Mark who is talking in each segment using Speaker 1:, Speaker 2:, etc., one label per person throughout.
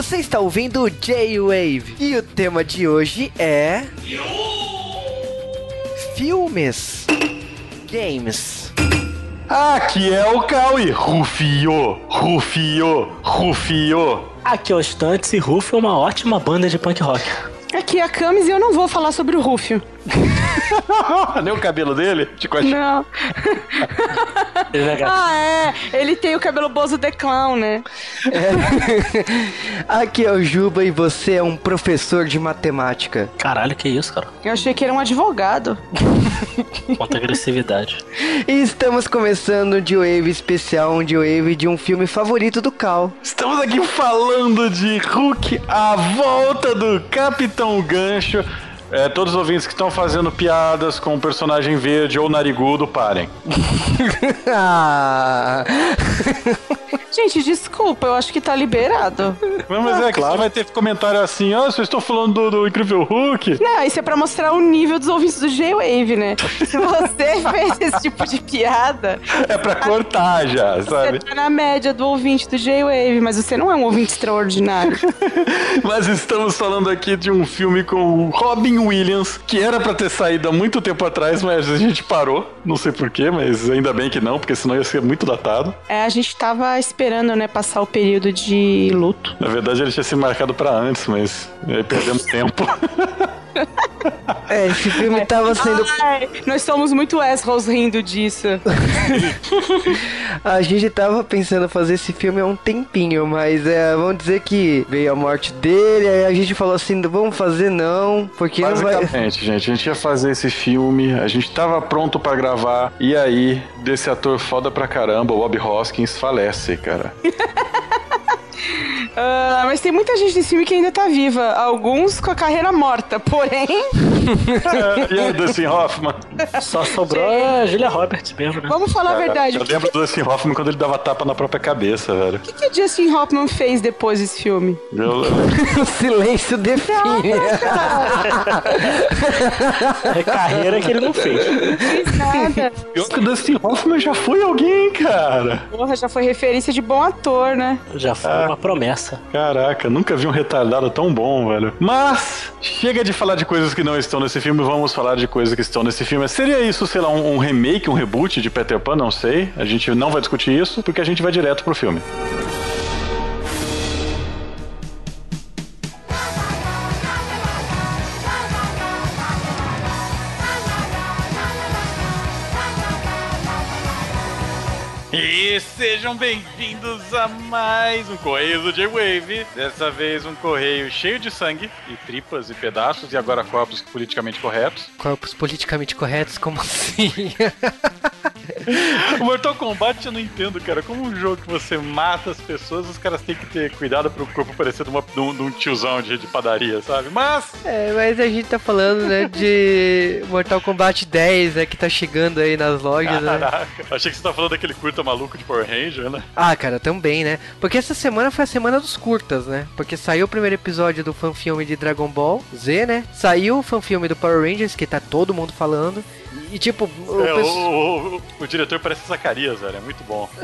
Speaker 1: Você está ouvindo o J-Wave e o tema de hoje é. Filmes. Games.
Speaker 2: Aqui é o Cauê. Rufio, Rufio, Rufio.
Speaker 3: Aqui é o Stunts e Rufio é uma ótima banda de punk rock.
Speaker 4: Aqui é a Camis e eu não vou falar sobre o Rufio.
Speaker 2: Nem o cabelo dele?
Speaker 4: Não. ah, é. Ele tem o cabelo Bozo de Clown, né?
Speaker 1: É. Aqui é o Juba e você é um professor de matemática.
Speaker 3: Caralho, que isso, cara?
Speaker 4: Eu achei que era um advogado.
Speaker 3: Quanta agressividade.
Speaker 1: E estamos começando um D-Wave especial, um D-Wave de um filme favorito do Cal.
Speaker 2: Estamos aqui falando de Hulk, a volta do Capitão Gancho. É, todos os ouvintes que estão fazendo piadas com o personagem verde ou narigudo, parem.
Speaker 1: ah.
Speaker 4: Gente, desculpa, eu acho que tá liberado.
Speaker 2: Não, mas é, claro. vai ter comentário assim, ó, oh, vocês estão falando do, do, Incrível Hulk.
Speaker 4: Não, isso é pra mostrar o nível dos ouvintes do J-Wave, né? Se você fez esse tipo de piada...
Speaker 2: É pra cortar já, sabe?
Speaker 4: Você tá na média do ouvinte do J-Wave, mas você não é um ouvinte extraordinário.
Speaker 2: mas estamos falando aqui de um filme com o Robin Williams, que era pra ter saído há muito tempo atrás, mas a gente parou. Não sei porquê, mas ainda bem que não, porque senão ia ser muito datado.
Speaker 4: É, a gente tava esperando, né, passar o período de luto.
Speaker 2: Na verdade, ele tinha se marcado para antes, mas aí perdemos tempo.
Speaker 1: É, esse filme tava sendo.
Speaker 4: Ai, nós somos muito assholes rindo disso.
Speaker 1: a gente tava pensando fazer esse filme há um tempinho, mas é, vamos dizer que veio a morte dele, aí a gente falou assim: vamos fazer não, porque não vai.
Speaker 2: Basicamente, gente, a gente ia fazer esse filme, a gente tava pronto para gravar, e aí, desse ator foda pra caramba, o Bob Hoskins, falece, cara.
Speaker 4: Uh, mas tem muita gente nesse filme que ainda tá viva. Alguns com a carreira morta, porém.
Speaker 2: e o Dustin Hoffman?
Speaker 3: Só sobrou a Julia Roberts mesmo, né?
Speaker 4: Vamos falar Cara, a verdade.
Speaker 2: Eu lembro do Dustin Hoffman quando ele dava tapa na própria cabeça, velho. O
Speaker 4: que, que o Justin Hoffman fez depois desse filme?
Speaker 1: Eu... o silêncio define.
Speaker 3: é carreira que ele não fez. Não fez
Speaker 4: nada.
Speaker 2: Pior que o Dustin Hoffman já foi alguém, cara.
Speaker 4: Porra, já foi referência de bom ator, né?
Speaker 3: Já foi ah. uma promessa.
Speaker 2: Caraca, nunca vi um retardado tão bom, velho. Mas, chega de falar de coisas que não estão nesse filme, vamos falar de coisas que estão nesse filme. Seria isso, sei lá, um, um remake, um reboot de Peter Pan? Não sei. A gente não vai discutir isso, porque a gente vai direto pro filme. E sejam bem-vindos a mais um Correio do J-Wave. Dessa vez um correio cheio de sangue e tripas e pedaços e agora corpos politicamente corretos.
Speaker 1: Corpos politicamente corretos? Como assim?
Speaker 2: o Mortal Kombat eu não entendo, cara. Como um jogo que você mata as pessoas, os caras têm que ter cuidado pro corpo parecer de, uma, de, um, de um tiozão de, de, padaria, sabe? Mas.
Speaker 1: É, mas a gente tá falando, né, de Mortal Kombat 10, né, que tá chegando aí nas lojas.
Speaker 2: Né? Caraca, né? achei que você tá falando daquele curta maluco de Power Ranger, né?
Speaker 1: Ah, cara, também, né? Porque essa semana foi a semana dos curtas, né? Porque saiu o primeiro episódio do fanfilme de Dragon Ball Z, né? Saiu o fanfilme do Power Rangers, que tá todo mundo falando. E tipo,
Speaker 2: o, é, o, o, o, diretor parece Zacarias, velho. É muito bom.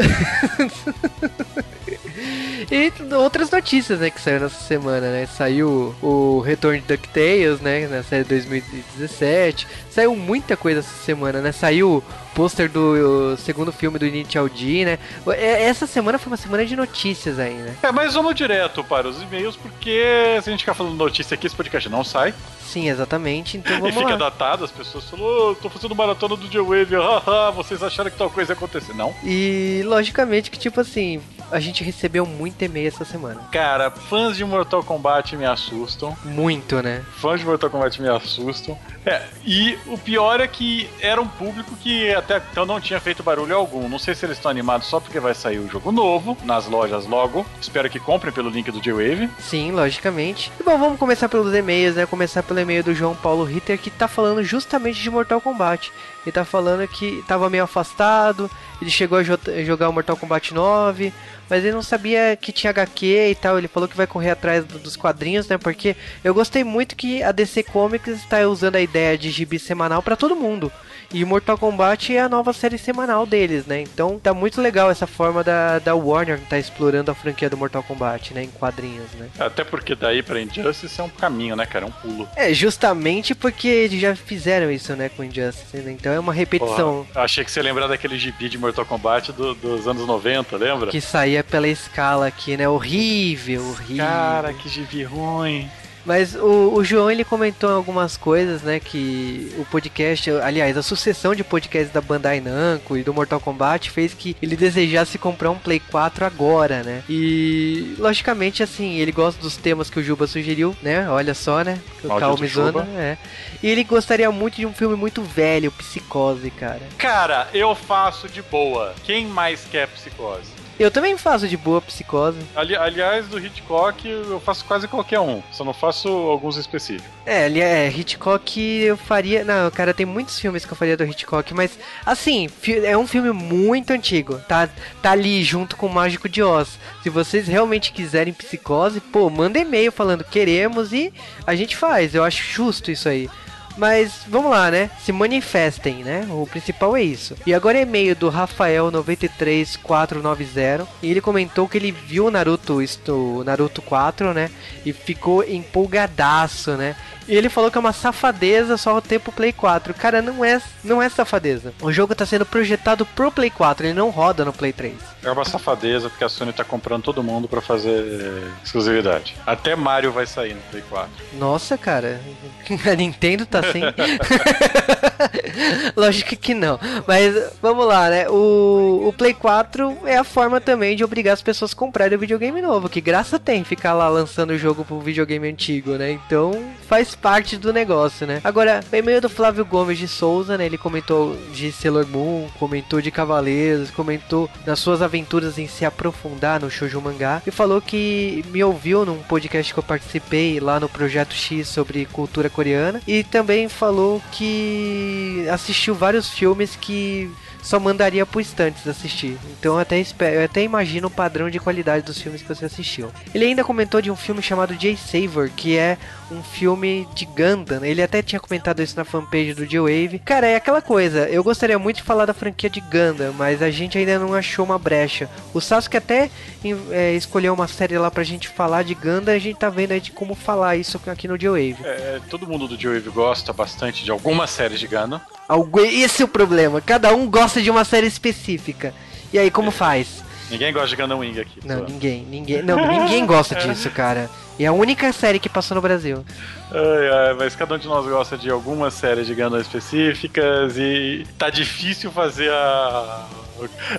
Speaker 1: e outras notícias, né, que saíram nessa semana, né? Saiu o retorno de DuckTales, né, na série 2017. Saiu muita coisa essa semana, né? Saiu o pôster do segundo filme do Initial D, né? É, essa semana foi uma semana de notícias aí, né?
Speaker 2: É, mas vamos direto para os e-mails, porque se a gente ficar falando notícia aqui, esse podcast não sai.
Speaker 1: Sim, exatamente. Então vamos
Speaker 2: e fica
Speaker 1: lá.
Speaker 2: datado, as pessoas falam, oh, tô fazendo maratona do J-Wave, haha, vocês acharam que tal coisa ia acontecer. Não.
Speaker 1: E logicamente que, tipo assim, a gente recebeu muito e-mail essa semana.
Speaker 2: Cara, fãs de Mortal Kombat me assustam.
Speaker 1: Muito, né?
Speaker 2: Fãs de Mortal Kombat me assustam. É, e o pior é que era um público que até então não tinha feito barulho algum. Não sei se eles estão animados só porque vai sair o jogo novo nas lojas logo. Espero que comprem pelo link do J-Wave.
Speaker 1: Sim, logicamente. E bom, vamos começar pelos e-mails, né? Começar pelo e-mail do João Paulo Ritter que tá falando justamente de Mortal Kombat. Ele tá falando que tava meio afastado, ele chegou a jogar o Mortal Kombat 9, mas ele não sabia que tinha HQ e tal. Ele falou que vai correr atrás do, dos quadrinhos, né? Porque eu gostei muito que a DC Comics está usando a ideia de gibi semanal para todo mundo. E Mortal Kombat é a nova série semanal deles, né? Então tá muito legal essa forma da, da Warner tá explorando a franquia do Mortal Kombat, né? Em quadrinhos, né?
Speaker 2: Até porque daí pra Injustice é um caminho, né, cara? É um pulo.
Speaker 1: É, justamente porque eles já fizeram isso, né, com Injustice, né? Então é uma repetição.
Speaker 2: Porra, achei que você lembrar daquele gibi de Mortal Kombat do, dos anos 90, lembra?
Speaker 1: Que saía pela escala aqui, né? Horrível, horrível.
Speaker 2: Cara, que gibi ruim.
Speaker 1: Mas o, o, João ele comentou algumas coisas, né? Que o podcast, aliás, a sucessão de podcasts da Bandai Namco e do Mortal Kombat fez que ele desejasse comprar um Play 4 agora, né? E logicamente, assim, ele gosta dos temas que o Juba sugeriu, né? Olha só, né? O Calmizona, é. E ele gostaria muito de um filme muito velho, Psicose, cara.
Speaker 2: Cara, eu faço de boa. Quem mais quer Psicose?
Speaker 1: Eu também faço de boa psicose.
Speaker 2: Ali, aliás, do Hitchcock eu faço quase qualquer um, só não faço alguns específicos.
Speaker 1: É, é, Hitchcock eu faria. Não, cara, tem muitos filmes que eu faria do Hitchcock, mas assim, é um filme muito antigo. Tá, tá ali junto com o Mágico de Oz. Se vocês realmente quiserem psicose, pô, manda e-mail falando queremos e a gente faz. Eu acho justo isso aí. Mas vamos lá, né? Se manifestem, né? O principal é isso. E agora é e-mail do Rafael93490. E ele comentou que ele viu Naruto, isto, Naruto 4, né? E ficou empolgadaço, né? E ele falou que é uma safadeza só ter pro Play 4. Cara, não é, não é safadeza. O jogo tá sendo projetado pro Play 4, ele não roda no Play 3.
Speaker 2: É uma safadeza porque a Sony tá comprando todo mundo para fazer exclusividade. Até Mario vai sair no Play 4.
Speaker 1: Nossa, cara. A Nintendo tá sem. Lógico que não. Mas vamos lá, né? O, o Play 4 é a forma também de obrigar as pessoas a comprarem o videogame novo. Que graça tem ficar lá lançando o jogo pro videogame antigo, né? Então faz parte do negócio, né? Agora, o e-mail do Flávio Gomes de Souza, né? Ele comentou de Sailor Moon, comentou de Cavaleiros, comentou das suas aventuras em se aprofundar no shoujo mangá e falou que me ouviu num podcast que eu participei lá no Projeto X sobre cultura coreana e também falou que assistiu vários filmes que só mandaria pro Estantes assistir. Então eu até, espero, eu até imagino o padrão de qualidade dos filmes que você assistiu. Ele ainda comentou de um filme chamado Jay Savor, que é um filme de Gundam. Ele até tinha comentado isso na fanpage do J-Wave. Cara, é aquela coisa. Eu gostaria muito de falar da franquia de Gundam, mas a gente ainda não achou uma brecha. O Sasuke até é, escolheu uma série lá pra gente falar de Gundam. A gente tá vendo aí de como falar isso aqui no J-Wave.
Speaker 2: É, todo mundo do J-Wave gosta bastante de alguma série de Gundam.
Speaker 1: Esse é o problema. Cada um gosta de uma série específica. E aí, como é. faz?
Speaker 2: Ninguém gosta de Gundam Wing aqui.
Speaker 1: Não, ninguém, ninguém, não, ninguém gosta disso, cara. E é a única série que passou no Brasil.
Speaker 2: Ai, ai, mas cada um de nós gosta de algumas séries de Gundam específicas e tá difícil fazer a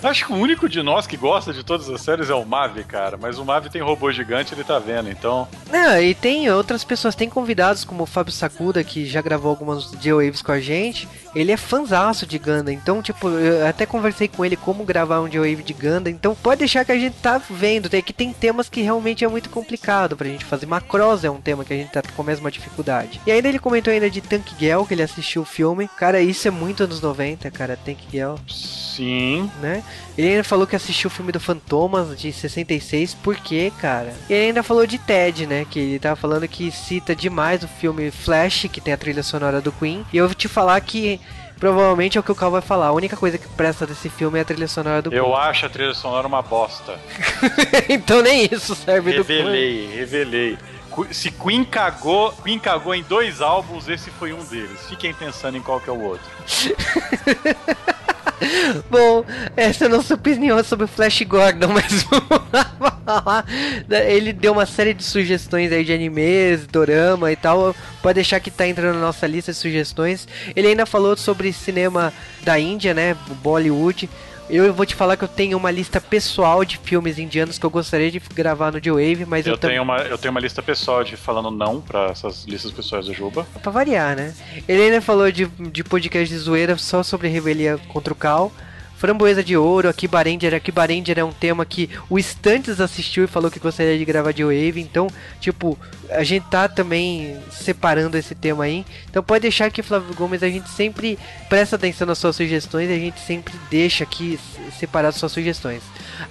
Speaker 2: Acho que o único de nós que gosta de todas as séries é o Mavi, cara. Mas o Mavi tem robô gigante, ele tá vendo, então.
Speaker 1: Não, e tem outras pessoas, tem convidados como o Fábio Sakuda, que já gravou algumas J-Waves com a gente. Ele é fanzaço de Ganda, então, tipo, eu até conversei com ele como gravar um J-Wave de Ganda. Então, pode deixar que a gente tá vendo. Tem que tem temas que realmente é muito complicado pra gente fazer. Macross é um tema que a gente tá com a mesma dificuldade. E ainda ele comentou ainda de Tank Girl, que ele assistiu o filme. Cara, isso é muito anos 90, cara, Tank Girl.
Speaker 2: Sim.
Speaker 1: Né? Ele ainda falou que assistiu o filme do Fantomas de 66, por quê, cara? E ele ainda falou de Ted, né? Que ele tava falando que cita demais o filme Flash, que tem a trilha sonora do Queen. E eu vou te falar que provavelmente é o que o Cal vai falar. A única coisa que presta desse filme é a trilha sonora do
Speaker 2: Eu Queen. acho a trilha sonora uma bosta.
Speaker 1: então nem isso serve
Speaker 2: revelei, do Queen. Revelei, revelei. Se Queen cagou, Queen cagou em dois álbuns, esse foi um deles. Fiquem pensando em qual que é o outro.
Speaker 1: Bom, essa é a nossa opinião sobre o Flash Gordon, mas vamos lá. Ele deu uma série de sugestões aí de animes, dorama e tal. Pode deixar que tá entrando na nossa lista de sugestões. Ele ainda falou sobre cinema da Índia, né? Bollywood. Eu vou te falar que eu tenho uma lista pessoal de filmes indianos que eu gostaria de gravar no J-Wave, mas
Speaker 2: eu,
Speaker 1: eu
Speaker 2: tenho uma Eu tenho uma lista pessoal de falando não para essas listas pessoais do Juba.
Speaker 1: Pra variar, né? Ele ainda falou de, de podcast de zoeira só sobre rebelião contra o Cal. Framboesa de Ouro, aqui Baranger. Aqui Baranger é um tema que o Stantes assistiu e falou que gostaria de gravar de Wave. Então, tipo, a gente tá também separando esse tema aí. Então pode deixar que Flávio Gomes a gente sempre presta atenção nas suas sugestões e a gente sempre deixa aqui separar suas sugestões.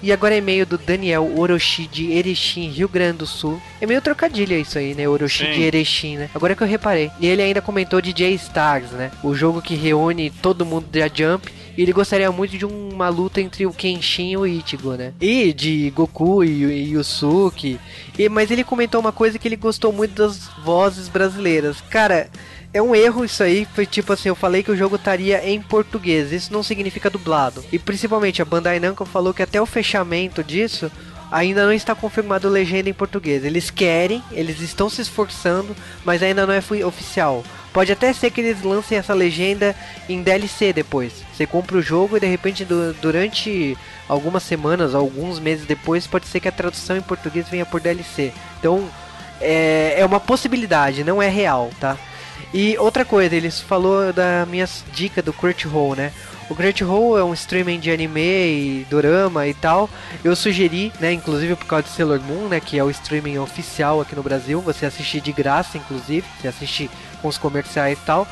Speaker 1: E agora é e-mail do Daniel Orochi de Erechim, Rio Grande do Sul. É meio trocadilho isso aí, né? Orochi
Speaker 2: Sim.
Speaker 1: de Erechim, né? Agora que eu reparei. E ele ainda comentou de J-Stars, né? O jogo que reúne todo mundo da Jump. E ele gostaria muito de uma luta entre o Kenshin e o Ichigo, né? E de Goku e, e Yusuke. E, mas ele comentou uma coisa que ele gostou muito das vozes brasileiras. Cara, é um erro isso aí. Foi tipo assim, eu falei que o jogo estaria em português. Isso não significa dublado. E principalmente a Bandai Namco falou que até o fechamento disso ainda não está confirmado legenda em português. Eles querem, eles estão se esforçando, mas ainda não é oficial. Pode até ser que eles lancem essa legenda em DLC depois. Você compra o jogo e de repente du- durante algumas semanas, alguns meses depois, pode ser que a tradução em português venha por DLC. Então é, é uma possibilidade, não é real, tá? E outra coisa, eles falou da minha dica do Crunchyroll, né? O Crunchyroll é um streaming de anime e dorama e tal. Eu sugeri, né, inclusive por causa de Sailor Moon, né, que é o streaming oficial aqui no Brasil, você assistir de graça, inclusive, você assiste com os comerciais e tal.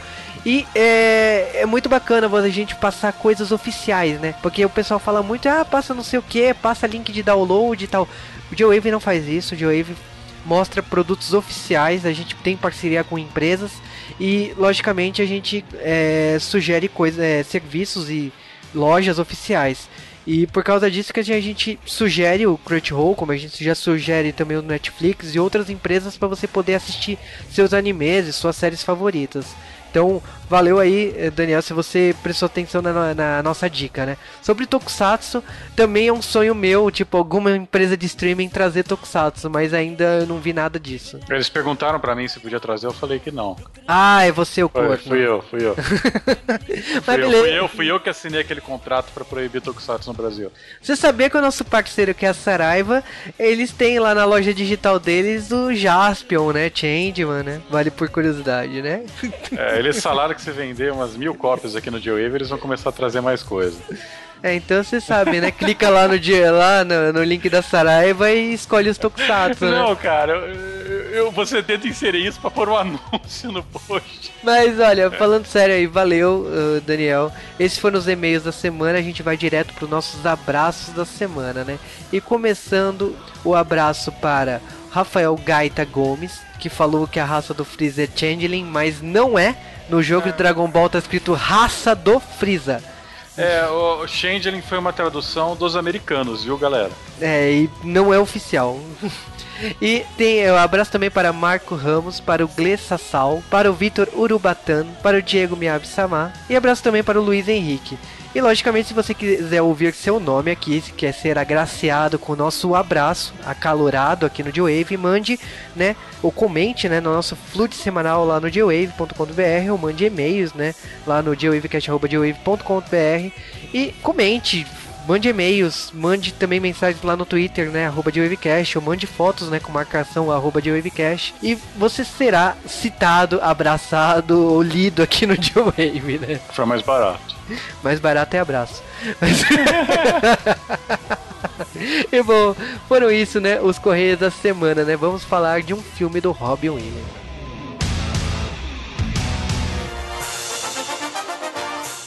Speaker 1: E é, é muito bacana a gente passar coisas oficiais, né? Porque o pessoal fala muito, ah, passa não sei o que, passa link de download e tal. O Joe não faz isso, o Joe mostra produtos oficiais, a gente tem parceria com empresas e logicamente a gente é, sugere coisas, é, serviços e lojas oficiais. E por causa disso que a gente sugere o Crunchyroll, como a gente já sugere também o Netflix e outras empresas para você poder assistir seus animes e suas séries favoritas. Então, valeu aí, eh, Daniel, se você prestou atenção na, na nossa dica, né? Sobre Tokusatsu, também é um sonho meu, tipo, alguma empresa de streaming trazer Tokusatsu, mas ainda eu não vi nada disso.
Speaker 2: Eles perguntaram pra mim se podia trazer, eu falei que não.
Speaker 1: Ah, é você o corpo.
Speaker 2: fui eu, fui eu.
Speaker 1: Mas beleza.
Speaker 2: fui eu, fui eu que assinei aquele contrato pra proibir Tokusatsu no Brasil.
Speaker 1: Você sabia que o nosso parceiro, que é a Saraiva, eles têm lá na loja digital deles o Jaspion, né? Changeman, né? Vale por curiosidade, né?
Speaker 2: É, eles falaram que se vender umas mil cópias aqui no G-Wave, eles vão começar a trazer mais coisa.
Speaker 1: É, então você sabe, né? Clica lá no dia lá no, no link da Saraiva e escolhe os Tokusatsu, né?
Speaker 2: Não, cara, eu, eu- você tenta inserir isso pra pôr um anúncio no post.
Speaker 1: Mas olha, falando sério aí, valeu, uh, Daniel. Esses foram os e-mails da semana. A gente vai direto para os nossos abraços da semana, né? E começando o abraço para Rafael Gaita Gomes, que falou que a raça do Freeza é Changeling, mas não é. No jogo de Dragon Ball tá escrito raça do Freeza.
Speaker 2: É, o Changeling foi uma tradução dos americanos, viu, galera?
Speaker 1: É, e não é oficial. E tem um abraço também para Marco Ramos, para o Gle Sassal, para o Vitor Urubatan, para o Diego Miyabi-sama e abraço também para o Luiz Henrique. E logicamente, se você quiser ouvir seu nome aqui, se quer ser agraciado com o nosso abraço acalorado aqui no G-Wave, mande, né, ou comente, né, no nosso flute semanal lá no gwave.com.br ou mande e-mails, né, lá no gwavecast.gwave.com.br e comente, Mande e-mails, mande também mensagens lá no Twitter, né, arroba de Wavecast, ou mande fotos, né, com marcação arroba de Wavecast, e você será citado, abraçado ou lido aqui no G-Wave, né.
Speaker 2: Foi mais barato.
Speaker 1: Mais barato é abraço. Mas- e bom, foram isso, né, os Correios da Semana, né, vamos falar de um filme do Robin Williams.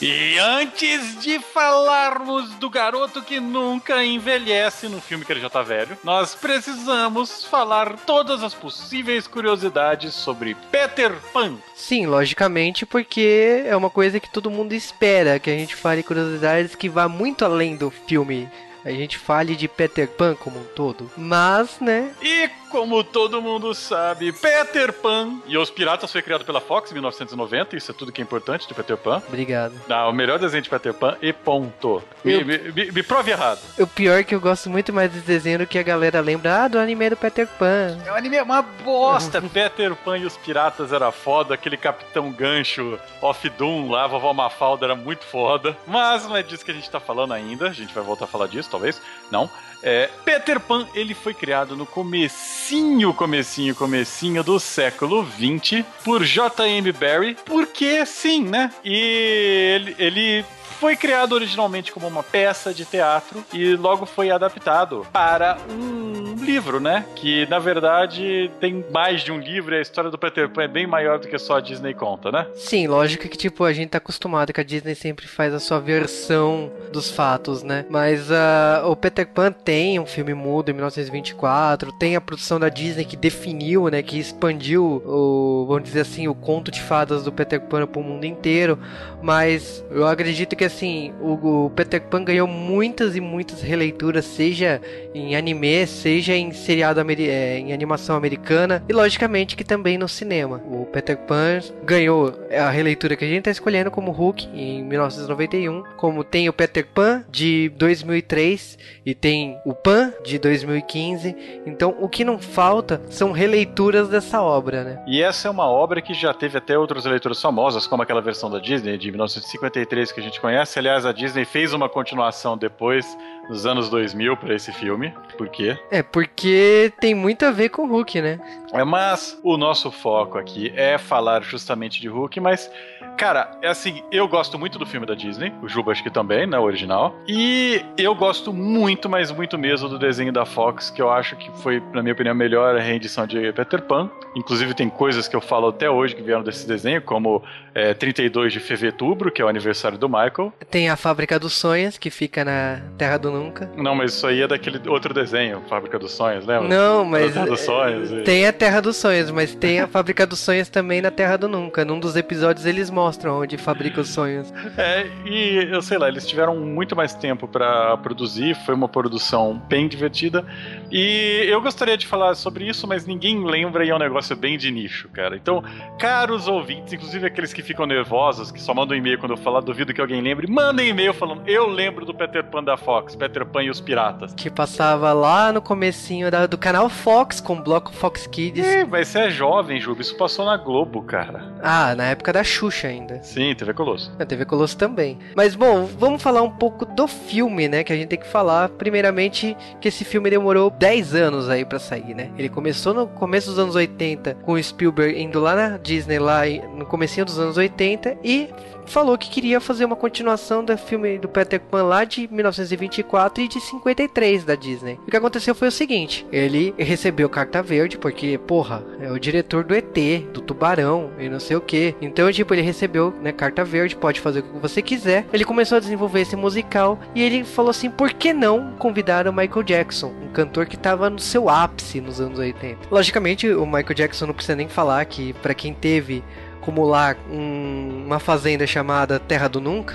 Speaker 2: E antes de falarmos do garoto que nunca envelhece no filme que ele já tá velho, nós precisamos falar todas as possíveis curiosidades sobre Peter Pan.
Speaker 1: Sim, logicamente, porque é uma coisa que todo mundo espera, que a gente fale curiosidades que vá muito além do filme. A gente fale de Peter Pan como um todo. Mas, né?
Speaker 2: E como todo mundo sabe, Peter Pan e Os Piratas foi criado pela Fox em 1990, isso é tudo que é importante de Peter Pan.
Speaker 1: Obrigado.
Speaker 2: Ah, o melhor desenho de Peter Pan e ponto. Me,
Speaker 1: Eu-
Speaker 2: me- me- me prove errado.
Speaker 1: O pior é que eu gosto muito mais desse desenho do que a galera lembra ah, do anime do Peter Pan.
Speaker 2: É um anime uma bosta. Peter Pan e os Piratas era foda, aquele Capitão Gancho Off Doom lá, vovó Mafalda era muito foda. Mas não é disso que a gente tá falando ainda, a gente vai voltar a falar disso, talvez. Não. É, Peter Pan, ele foi criado no comecinho, comecinho, comecinho do século 20 por J.M. Barrie, porque sim, né? E ele, ele foi criado originalmente como uma peça de teatro e logo foi adaptado para um livro, né? Que na verdade tem mais de um livro e a história do Peter Pan é bem maior do que só a Disney conta, né?
Speaker 1: Sim, lógico que tipo a gente tá acostumado que a Disney sempre faz a sua versão dos fatos, né? Mas uh, o Peter Pan tem um filme mudo em 1924, tem a produção da Disney que definiu, né, que expandiu o, vamos dizer assim, o conto de fadas do Peter Pan para o mundo inteiro, mas eu acredito que assim, o, o Peter Pan ganhou muitas e muitas releituras, seja em anime, seja em seriado é, em animação americana e logicamente que também no cinema. O Peter Pan ganhou a releitura que a gente está escolhendo como Hulk em 1991, como tem o Peter Pan de 2003 e tem o Pan de 2015. Então o que não falta são releituras dessa obra, né?
Speaker 2: E essa é uma obra que já teve até outras leituras famosas, como aquela versão da Disney de 1953 que a gente conhece. Aliás, a Disney fez uma continuação depois nos anos 2000 para esse filme. Por quê?
Speaker 1: É, porque tem muito a ver com o Hulk, né?
Speaker 2: É, mas o nosso foco aqui é falar justamente de Hulk, mas Cara, é assim, eu gosto muito do filme da Disney, o Juba acho que também, né, original. E eu gosto muito, mas muito mesmo do desenho da Fox, que eu acho que foi, na minha opinião, a melhor reedição de Peter Pan. Inclusive tem coisas que eu falo até hoje que vieram desse desenho, como é, 32 de fevereiro, que é o aniversário do Michael.
Speaker 1: Tem a Fábrica dos Sonhos, que fica na Terra do Nunca.
Speaker 2: Não, mas isso aí é daquele outro desenho, Fábrica dos Sonhos, lembra?
Speaker 1: Não, mas...
Speaker 2: Dos Sonhos.
Speaker 1: Tem a Terra dos Sonhos, mas tem a Fábrica dos Sonhos também na Terra do Nunca. Num dos episódios eles mostram onde fabrica os sonhos.
Speaker 2: É, e eu sei lá, eles tiveram muito mais tempo para produzir, foi uma produção bem divertida. E eu gostaria de falar sobre isso, mas ninguém lembra e é um negócio bem de nicho, cara. Então, caros ouvintes, inclusive aqueles que ficam nervosos, que só mandam e-mail quando eu falar, duvido que alguém lembre, mandem e-mail falando, eu lembro do Peter Pan da Fox, Peter Pan e os Piratas.
Speaker 1: Que passava lá no comecinho da, do canal Fox, com o bloco Fox Kids.
Speaker 2: É, mas você é jovem, Juba, isso passou na Globo, cara.
Speaker 1: Ah, na época da Xuxa ainda.
Speaker 2: Sim, TV Colosso.
Speaker 1: A TV Colosso também. Mas bom, vamos falar um pouco do filme, né? Que a gente tem que falar. Primeiramente, que esse filme demorou 10 anos aí para sair, né? Ele começou no começo dos anos 80 com o Spielberg indo lá na Disney lá no comecinho dos anos 80 e falou que queria fazer uma continuação do filme do Peter Pan lá de 1924 e de 53 da Disney. O que aconteceu foi o seguinte: ele recebeu carta verde porque, porra, é o diretor do ET, do Tubarão e não sei o que. Então, tipo, ele recebeu, né, carta verde, pode fazer o que você quiser. Ele começou a desenvolver esse musical e ele falou assim: por que não convidar o Michael Jackson, um cantor que estava no seu ápice nos anos 80? Logicamente, o Michael Jackson não precisa nem falar que para quem teve acumular um, uma fazenda chamada Terra do Nunca,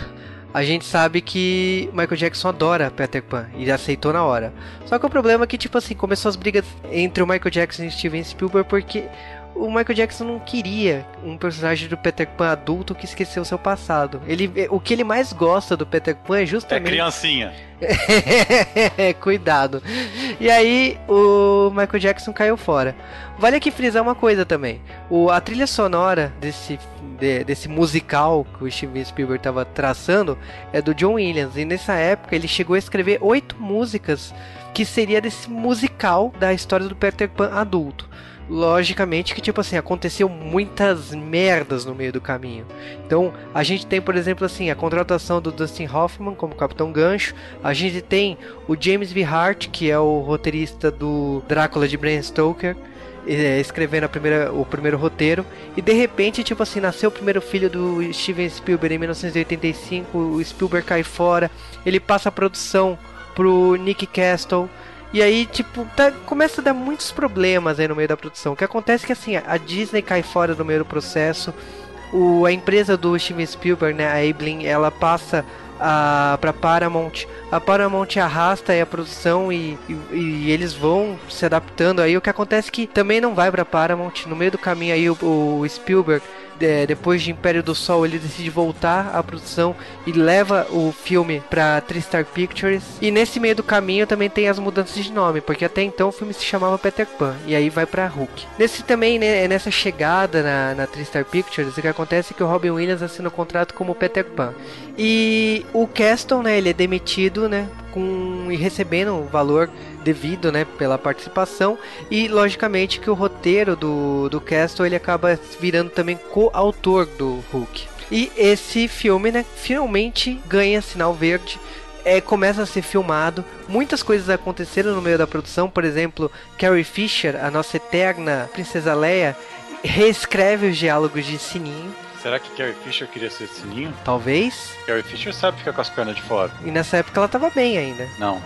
Speaker 1: a gente sabe que Michael Jackson adora Peter Pan e aceitou na hora. Só que o problema é que, tipo assim, começou as brigas entre o Michael Jackson e Steven Spielberg porque o Michael Jackson não queria um personagem do Peter Pan adulto que esqueceu seu passado. Ele, o que ele mais gosta do Peter Pan é justamente.
Speaker 2: É criancinha.
Speaker 1: Cuidado. E aí o Michael Jackson caiu fora. Vale aqui frisar uma coisa também. O, a trilha sonora desse, de, desse musical que o Steven Spielberg estava traçando é do John Williams. E nessa época ele chegou a escrever oito músicas que seria desse musical da história do Peter Pan adulto logicamente que tipo assim aconteceu muitas merdas no meio do caminho. Então a gente tem por exemplo assim a contratação do Dustin Hoffman como Capitão Gancho. A gente tem o James V. Hart que é o roteirista do Drácula de Bram Stoker é, escrevendo a primeira, o primeiro roteiro. E de repente tipo assim nasceu o primeiro filho do Steven Spielberg em 1985 o Spielberg cai fora ele passa a produção pro Nick Castle e aí, tipo, tá, começa a dar muitos problemas aí no meio da produção. O que acontece é que assim, a Disney cai fora do meio do processo. O, a empresa do Steven Spielberg, né, a Ablin, ela passa a, pra Paramount. A Paramount arrasta a produção e, e, e, eles vão se adaptando. Aí o que acontece é que também não vai pra Paramount. No meio do caminho aí o, o Spielberg é, depois de Império do Sol, ele decide voltar à produção e leva o filme para Tristar Pictures. E nesse meio do caminho também tem as mudanças de nome, porque até então o filme se chamava Peter Pan e aí vai para Hulk. Nesse também, né, nessa chegada na, na Tristar Pictures, o que acontece é que o Robin Williams assina o um contrato como Peter Pan. E o Caston, né, ele é demitido, né, com e recebendo o valor devido, né, pela participação. E logicamente que o roteiro do, do Castle ele acaba virando também co-autor do Hulk. E esse filme, né, finalmente ganha sinal verde. É, começa a ser filmado, muitas coisas aconteceram no meio da produção, por exemplo, Carrie Fisher, a nossa eterna princesa Leia, reescreve os diálogos de Sininho,
Speaker 2: Será que Carrie Fisher queria ser sininho?
Speaker 1: talvez,
Speaker 2: Carrie Fisher sabe ficar com as pernas de fora.
Speaker 1: e nessa época ela tava bem ainda.
Speaker 2: Não.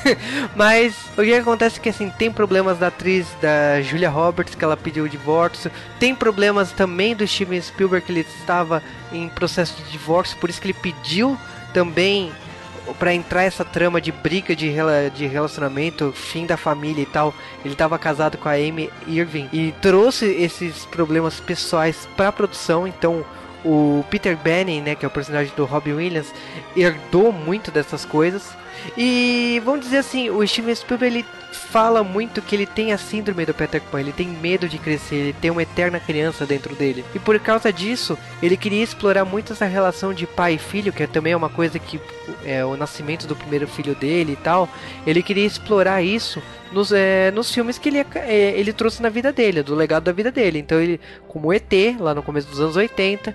Speaker 1: Mas o que acontece é que assim, tem problemas da atriz da Julia Roberts, que ela pediu o divórcio. Tem problemas também do Steven Spielberg, que ele estava em processo de divórcio, por isso que ele pediu também para entrar essa trama de briga de, rela- de relacionamento, fim da família e tal. Ele estava casado com a Amy Irving e trouxe esses problemas pessoais para a produção, então o Peter Benning, né, que é o personagem do Robin Williams, herdou muito dessas coisas. E vamos dizer assim, o Steven Spielberg ele fala muito que ele tem a síndrome do Peter Pan, ele tem medo de crescer, ele tem uma eterna criança dentro dele. E por causa disso, ele queria explorar muito essa relação de pai e filho, que é também uma coisa que é o nascimento do primeiro filho dele e tal. Ele queria explorar isso nos, é, nos filmes que ele, é, ele trouxe na vida dele, do legado da vida dele. Então ele, como ET, lá no começo dos anos 80,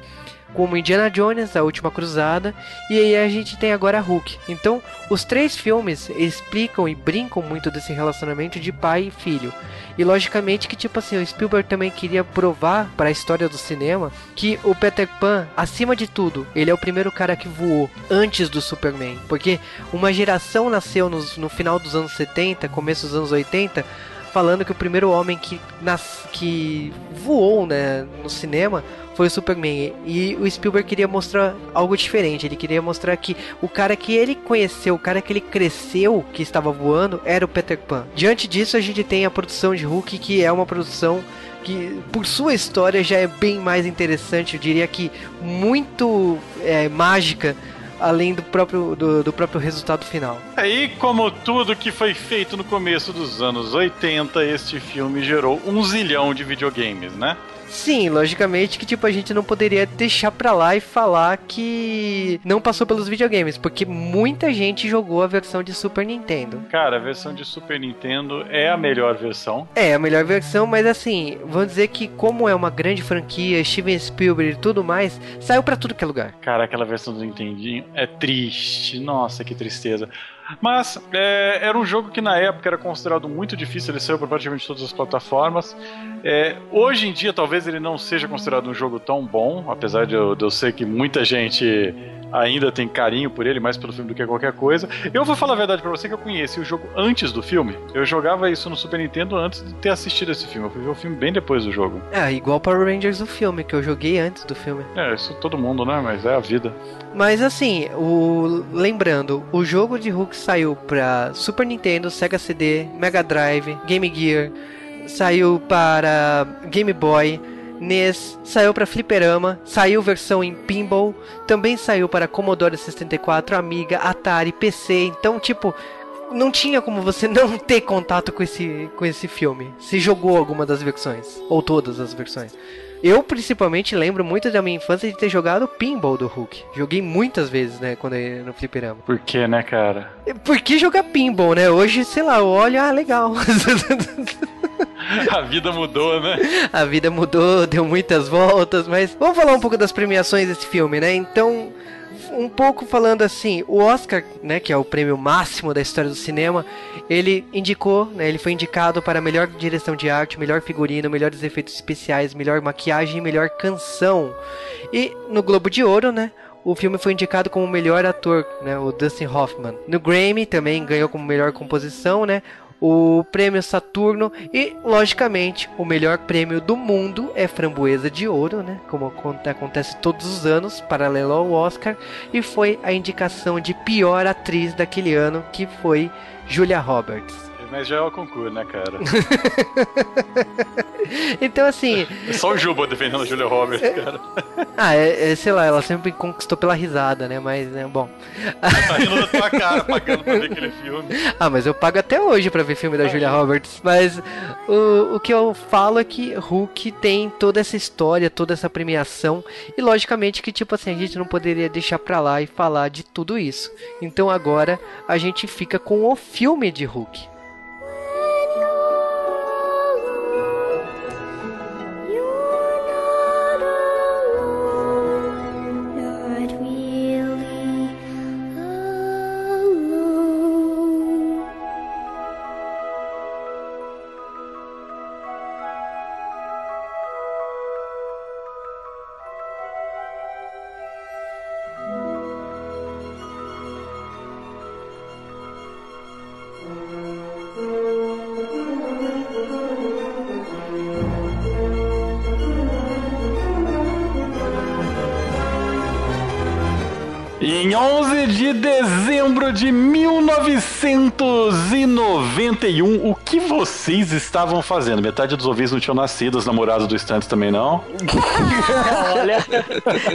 Speaker 1: como Indiana Jones, A Última Cruzada, e aí a gente tem agora Hulk. Então, os três filmes explicam e brincam muito desse relacionamento de pai e filho. E logicamente que tipo assim, o Spielberg também queria provar para a história do cinema que o Peter Pan, acima de tudo, ele é o primeiro cara que voou antes do Superman, porque uma geração nasceu no final dos anos 70, começo dos anos 80, falando que o primeiro homem que, nas, que voou né, no cinema foi o Superman. E o Spielberg queria mostrar algo diferente. Ele queria mostrar que o cara que ele conheceu, o cara que ele cresceu, que estava voando, era o Peter Pan. Diante disso, a gente tem a produção de Hulk, que é uma produção que, por sua história, já é bem mais interessante. Eu diria que muito é, mágica. Além do próprio, do, do próprio resultado final.
Speaker 2: Aí, como tudo que foi feito no começo dos anos 80, este filme gerou um zilhão de videogames, né?
Speaker 1: Sim, logicamente que tipo a gente não poderia deixar pra lá e falar que não passou pelos videogames, porque muita gente jogou a versão de Super Nintendo.
Speaker 2: Cara, a versão de Super Nintendo é a melhor versão.
Speaker 1: É, a melhor versão, mas assim, vamos dizer que como é uma grande franquia, Steven Spielberg e tudo mais, saiu pra tudo que é lugar.
Speaker 2: Cara, aquela versão do Nintendinho é triste. Nossa, que tristeza. Mas é, era um jogo que na época era considerado muito difícil, ele saiu para praticamente todas as plataformas. É, hoje em dia, talvez ele não seja considerado um jogo tão bom, apesar de eu, de eu ser que muita gente ainda tem carinho por ele, mais pelo filme do que qualquer coisa. Eu vou falar a verdade pra você que eu conheci o jogo antes do filme. Eu jogava isso no Super Nintendo antes de ter assistido esse filme. Eu fui ver o filme bem depois do jogo.
Speaker 1: É, igual Power Rangers do filme, que eu joguei antes do filme.
Speaker 2: É, isso todo mundo, né? Mas é a vida.
Speaker 1: Mas assim, o lembrando, o jogo de Hulk saiu pra Super Nintendo, Sega CD, Mega Drive, Game Gear, saiu para Game Boy, NES, saiu para Fliperama, saiu versão em Pinball, também saiu para Commodore 64, Amiga, Atari, PC. Então, tipo, não tinha como você não ter contato com esse, com esse filme. Se jogou alguma das versões, ou todas as versões. Eu, principalmente, lembro muito da minha infância de ter jogado Pinball do Hulk. Joguei muitas vezes, né, quando eu ia no fliperama.
Speaker 2: Por quê, né, cara?
Speaker 1: Por que jogar Pinball, né? Hoje, sei lá, eu olho, ah, legal.
Speaker 2: A vida mudou, né?
Speaker 1: A vida mudou, deu muitas voltas, mas vamos falar um pouco das premiações desse filme, né? Então, um pouco falando assim, o Oscar, né, que é o prêmio máximo da história do cinema, ele indicou, né, ele foi indicado para melhor direção de arte, melhor figurino, melhores efeitos especiais, melhor maquiagem e melhor canção. E no Globo de Ouro, né, o filme foi indicado como melhor ator, né, o Dustin Hoffman. No Grammy também ganhou como melhor composição, né, o prêmio Saturno e, logicamente, o melhor prêmio do mundo é Framboesa de Ouro, né? Como acon- acontece todos os anos, paralelo ao Oscar, e foi a indicação de pior atriz daquele ano, que foi Julia Roberts.
Speaker 2: Mas já é o concurso, né, cara?
Speaker 1: Então, assim,
Speaker 2: É só o Juba defendendo a Julia Roberts, cara.
Speaker 1: ah, é, é, sei lá, ela sempre conquistou pela risada, né? Mas, né, bom.
Speaker 2: Tá rindo da tua cara, pagando pra ver aquele filme.
Speaker 1: Ah, mas eu pago até hoje pra ver filme da Julia Roberts. Mas o, o que eu falo é que Hulk tem toda essa história, toda essa premiação. E logicamente que, tipo assim, a gente não poderia deixar pra lá e falar de tudo isso. Então agora a gente fica com o filme de Hulk.
Speaker 2: 1991, o que vocês estavam fazendo? Metade dos ouvintes não tinham nascido, os namorados do Stantes também não.
Speaker 3: Olha.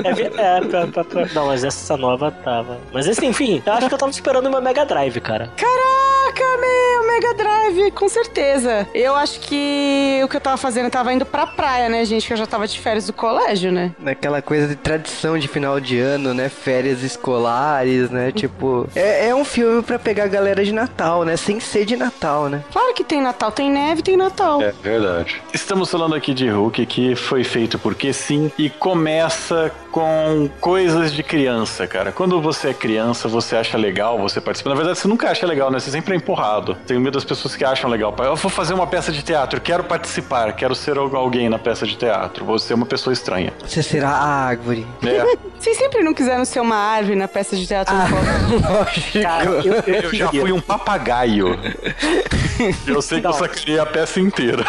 Speaker 3: É, ver- é, pra- pra- pra- não, mas essa nova tava. Mas assim, enfim, eu acho que eu tava esperando uma Mega Drive, cara.
Speaker 4: Caraca, meu, Mega Drive, com certeza. Eu acho que o que eu tava fazendo, eu tava indo pra praia, né, gente? Que eu já tava de férias do colégio, né?
Speaker 1: Naquela coisa de tradição de final de ano, né? Férias escolares, né? Tipo, é, é um filme pra pegar a galera de Natal, né? Sem ser de Natal, né?
Speaker 4: Claro que tem Natal, tem neve, tem Natal.
Speaker 2: É verdade. Estamos falando aqui de Hulk, que foi feito porque sim, e começa com coisas de criança, cara. Quando você é criança, você acha legal você participa. Na verdade, você nunca acha legal, né? Você sempre é empurrado. Tenho medo das pessoas que acham legal. Eu vou fazer uma peça de teatro, quero participar, quero ser alguém na peça de teatro. Vou ser uma pessoa estranha.
Speaker 1: Você será a árvore.
Speaker 2: É.
Speaker 4: Vocês sempre não quiseram ser uma árvore na peça de teatro do colégio?
Speaker 1: Lógico.
Speaker 3: Cara, eu, eu,
Speaker 2: Eu já fui um papagaio. Eu sei que eu
Speaker 3: Não.
Speaker 2: sacriei a peça inteira.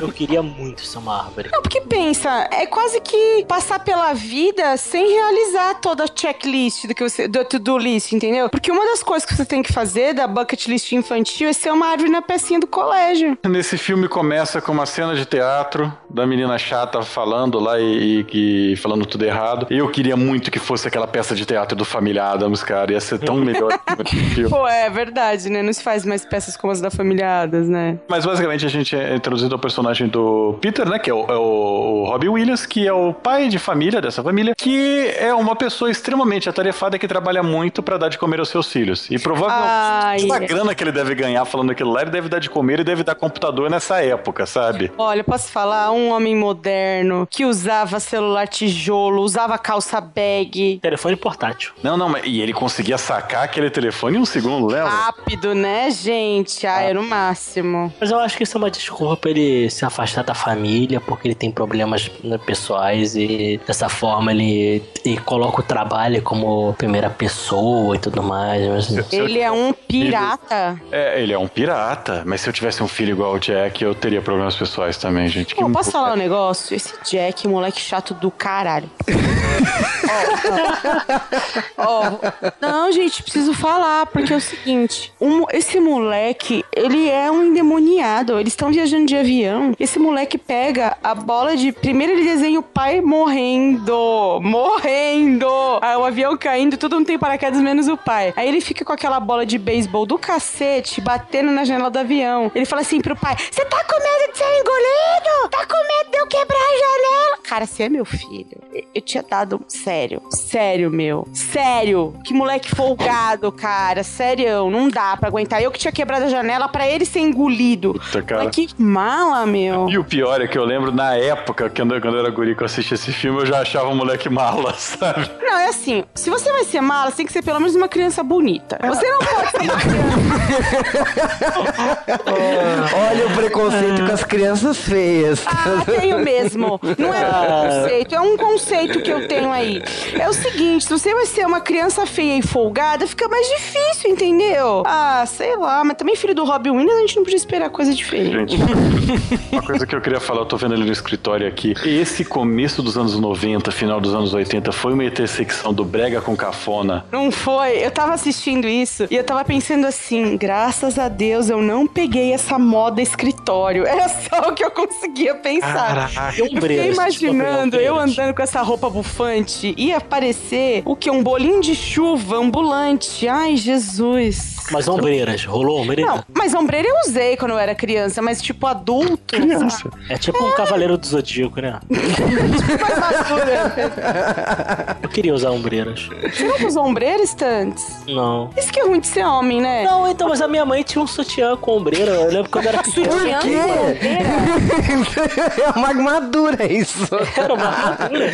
Speaker 3: eu queria muito ser uma árvore.
Speaker 4: Não, porque pensa, é quase que passar pela vida sem realizar toda a checklist do que você, do to-do list, entendeu? Porque uma das coisas que você tem que fazer da bucket list infantil é ser uma árvore na pecinha do colégio.
Speaker 2: Nesse filme começa com uma cena de teatro da menina chata falando lá e, e- e falando tudo errado. Eu queria muito que fosse aquela peça de teatro do Família Adams, cara. Ia ser tão melhor que o filme.
Speaker 4: Pô, é verdade, né? Não se faz mais peças como as da Família Adams, né?
Speaker 2: Mas basicamente a gente é introduzido ao personagem do Peter, né? Que é o, é o Robbie Williams, que é o pai de família dessa família, que é uma pessoa extremamente atarefada que trabalha muito pra dar de comer aos seus filhos. E provavelmente
Speaker 4: Ai,
Speaker 2: a grana que ele deve ganhar falando aquilo lá, ele deve dar de comer e deve dar computador nessa época, sabe?
Speaker 4: Olha, posso falar? Um homem moderno que usava celular tijolo, usava calça bag.
Speaker 3: Telefone portátil.
Speaker 2: Não, não, mas e ele conseguia sacar aquele telefone em um segundo, lembra?
Speaker 4: Rápido, né, gente? Ah, era o máximo.
Speaker 3: Mas eu acho que isso é uma desculpa pra ele se afastar da família, porque ele tem problemas né, pessoais e dessa forma ele, ele coloca o trabalho como primeira pessoa e tudo mais. Mas,
Speaker 4: Ele é um pirata.
Speaker 2: É, ele é um pirata, mas se eu tivesse um filho igual o Jack, eu teria problemas pessoais também, gente. Que
Speaker 4: Pô, posso falar um negócio? Esse Jack, moleque chato do caralho. Ó, ó, não, gente, preciso falar, porque é o seguinte: um- esse moleque, ele é um endemoniado. Eles estão viajando de avião. Esse moleque pega a bola de. Primeiro ele desenha o pai morrendo. Morrendo! Aí o avião caindo, tudo não tem paraquedas menos o pai. Aí ele fica com aquela bola de beisebol do cacete batendo na janela do avião. Ele fala assim pro pai: Você tá com medo de ser engolido? Tá com medo de eu quebrar a janela? Cara, você é meu filho. Eu- tinha dado. Sério. Sério, meu. Sério. Que moleque folgado, cara. Sério. Não dá pra aguentar. Eu que tinha quebrado a janela pra ele ser engolido.
Speaker 2: Puta, cara.
Speaker 4: Mas que mala, meu.
Speaker 2: E o pior é que eu lembro na época, quando eu, quando eu era guri que eu assisti esse filme, eu já achava o moleque mala, sabe?
Speaker 4: Não, é assim. Se você vai ser mala, você tem que ser pelo menos uma criança bonita. Você não pode ser uma criança.
Speaker 1: Olha o preconceito com as crianças feias.
Speaker 4: Ah, tenho mesmo. Não é um conceito, é um conceito que eu tenho aí. É o seguinte, se você vai ser uma criança feia e folgada, fica mais difícil, entendeu? Ah, sei lá, mas também filho do Robin Williams, a gente não podia esperar coisa diferente.
Speaker 2: Gente, uma coisa que eu queria falar, eu tô vendo ali no escritório aqui. Esse começo dos anos 90, final dos anos 80, foi uma intersecção do brega com cafona.
Speaker 4: Não foi? Eu tava assistindo isso e eu tava pensando assim, graças a Deus eu não peguei essa moda escritório. Era só o que eu conseguia pensar.
Speaker 3: E
Speaker 4: Eu fiquei imaginando eu andando com essa roupa bufante e aparecer o que? Um bolinho de chuva ambulante. Ai, Jesus.
Speaker 3: Mas ombreiras, rolou ombreira?
Speaker 4: Não, mas ombreira eu usei quando eu era criança, mas tipo adulto.
Speaker 2: Criança.
Speaker 3: É tipo um cavaleiro do zodíaco, né?
Speaker 4: Mais madura.
Speaker 3: Eu queria usar ombreiras.
Speaker 4: Você não usou ombreira, Stantes?
Speaker 3: Não.
Speaker 4: Isso que é ruim de ser homem, né?
Speaker 3: Não, então, mas a minha mãe tinha um sutiã com ombreira. Eu lembro quando eu era pequeno.
Speaker 4: Sutiã
Speaker 1: quê?
Speaker 4: com ombreira?
Speaker 1: é uma armadura isso.
Speaker 3: Era uma armadura.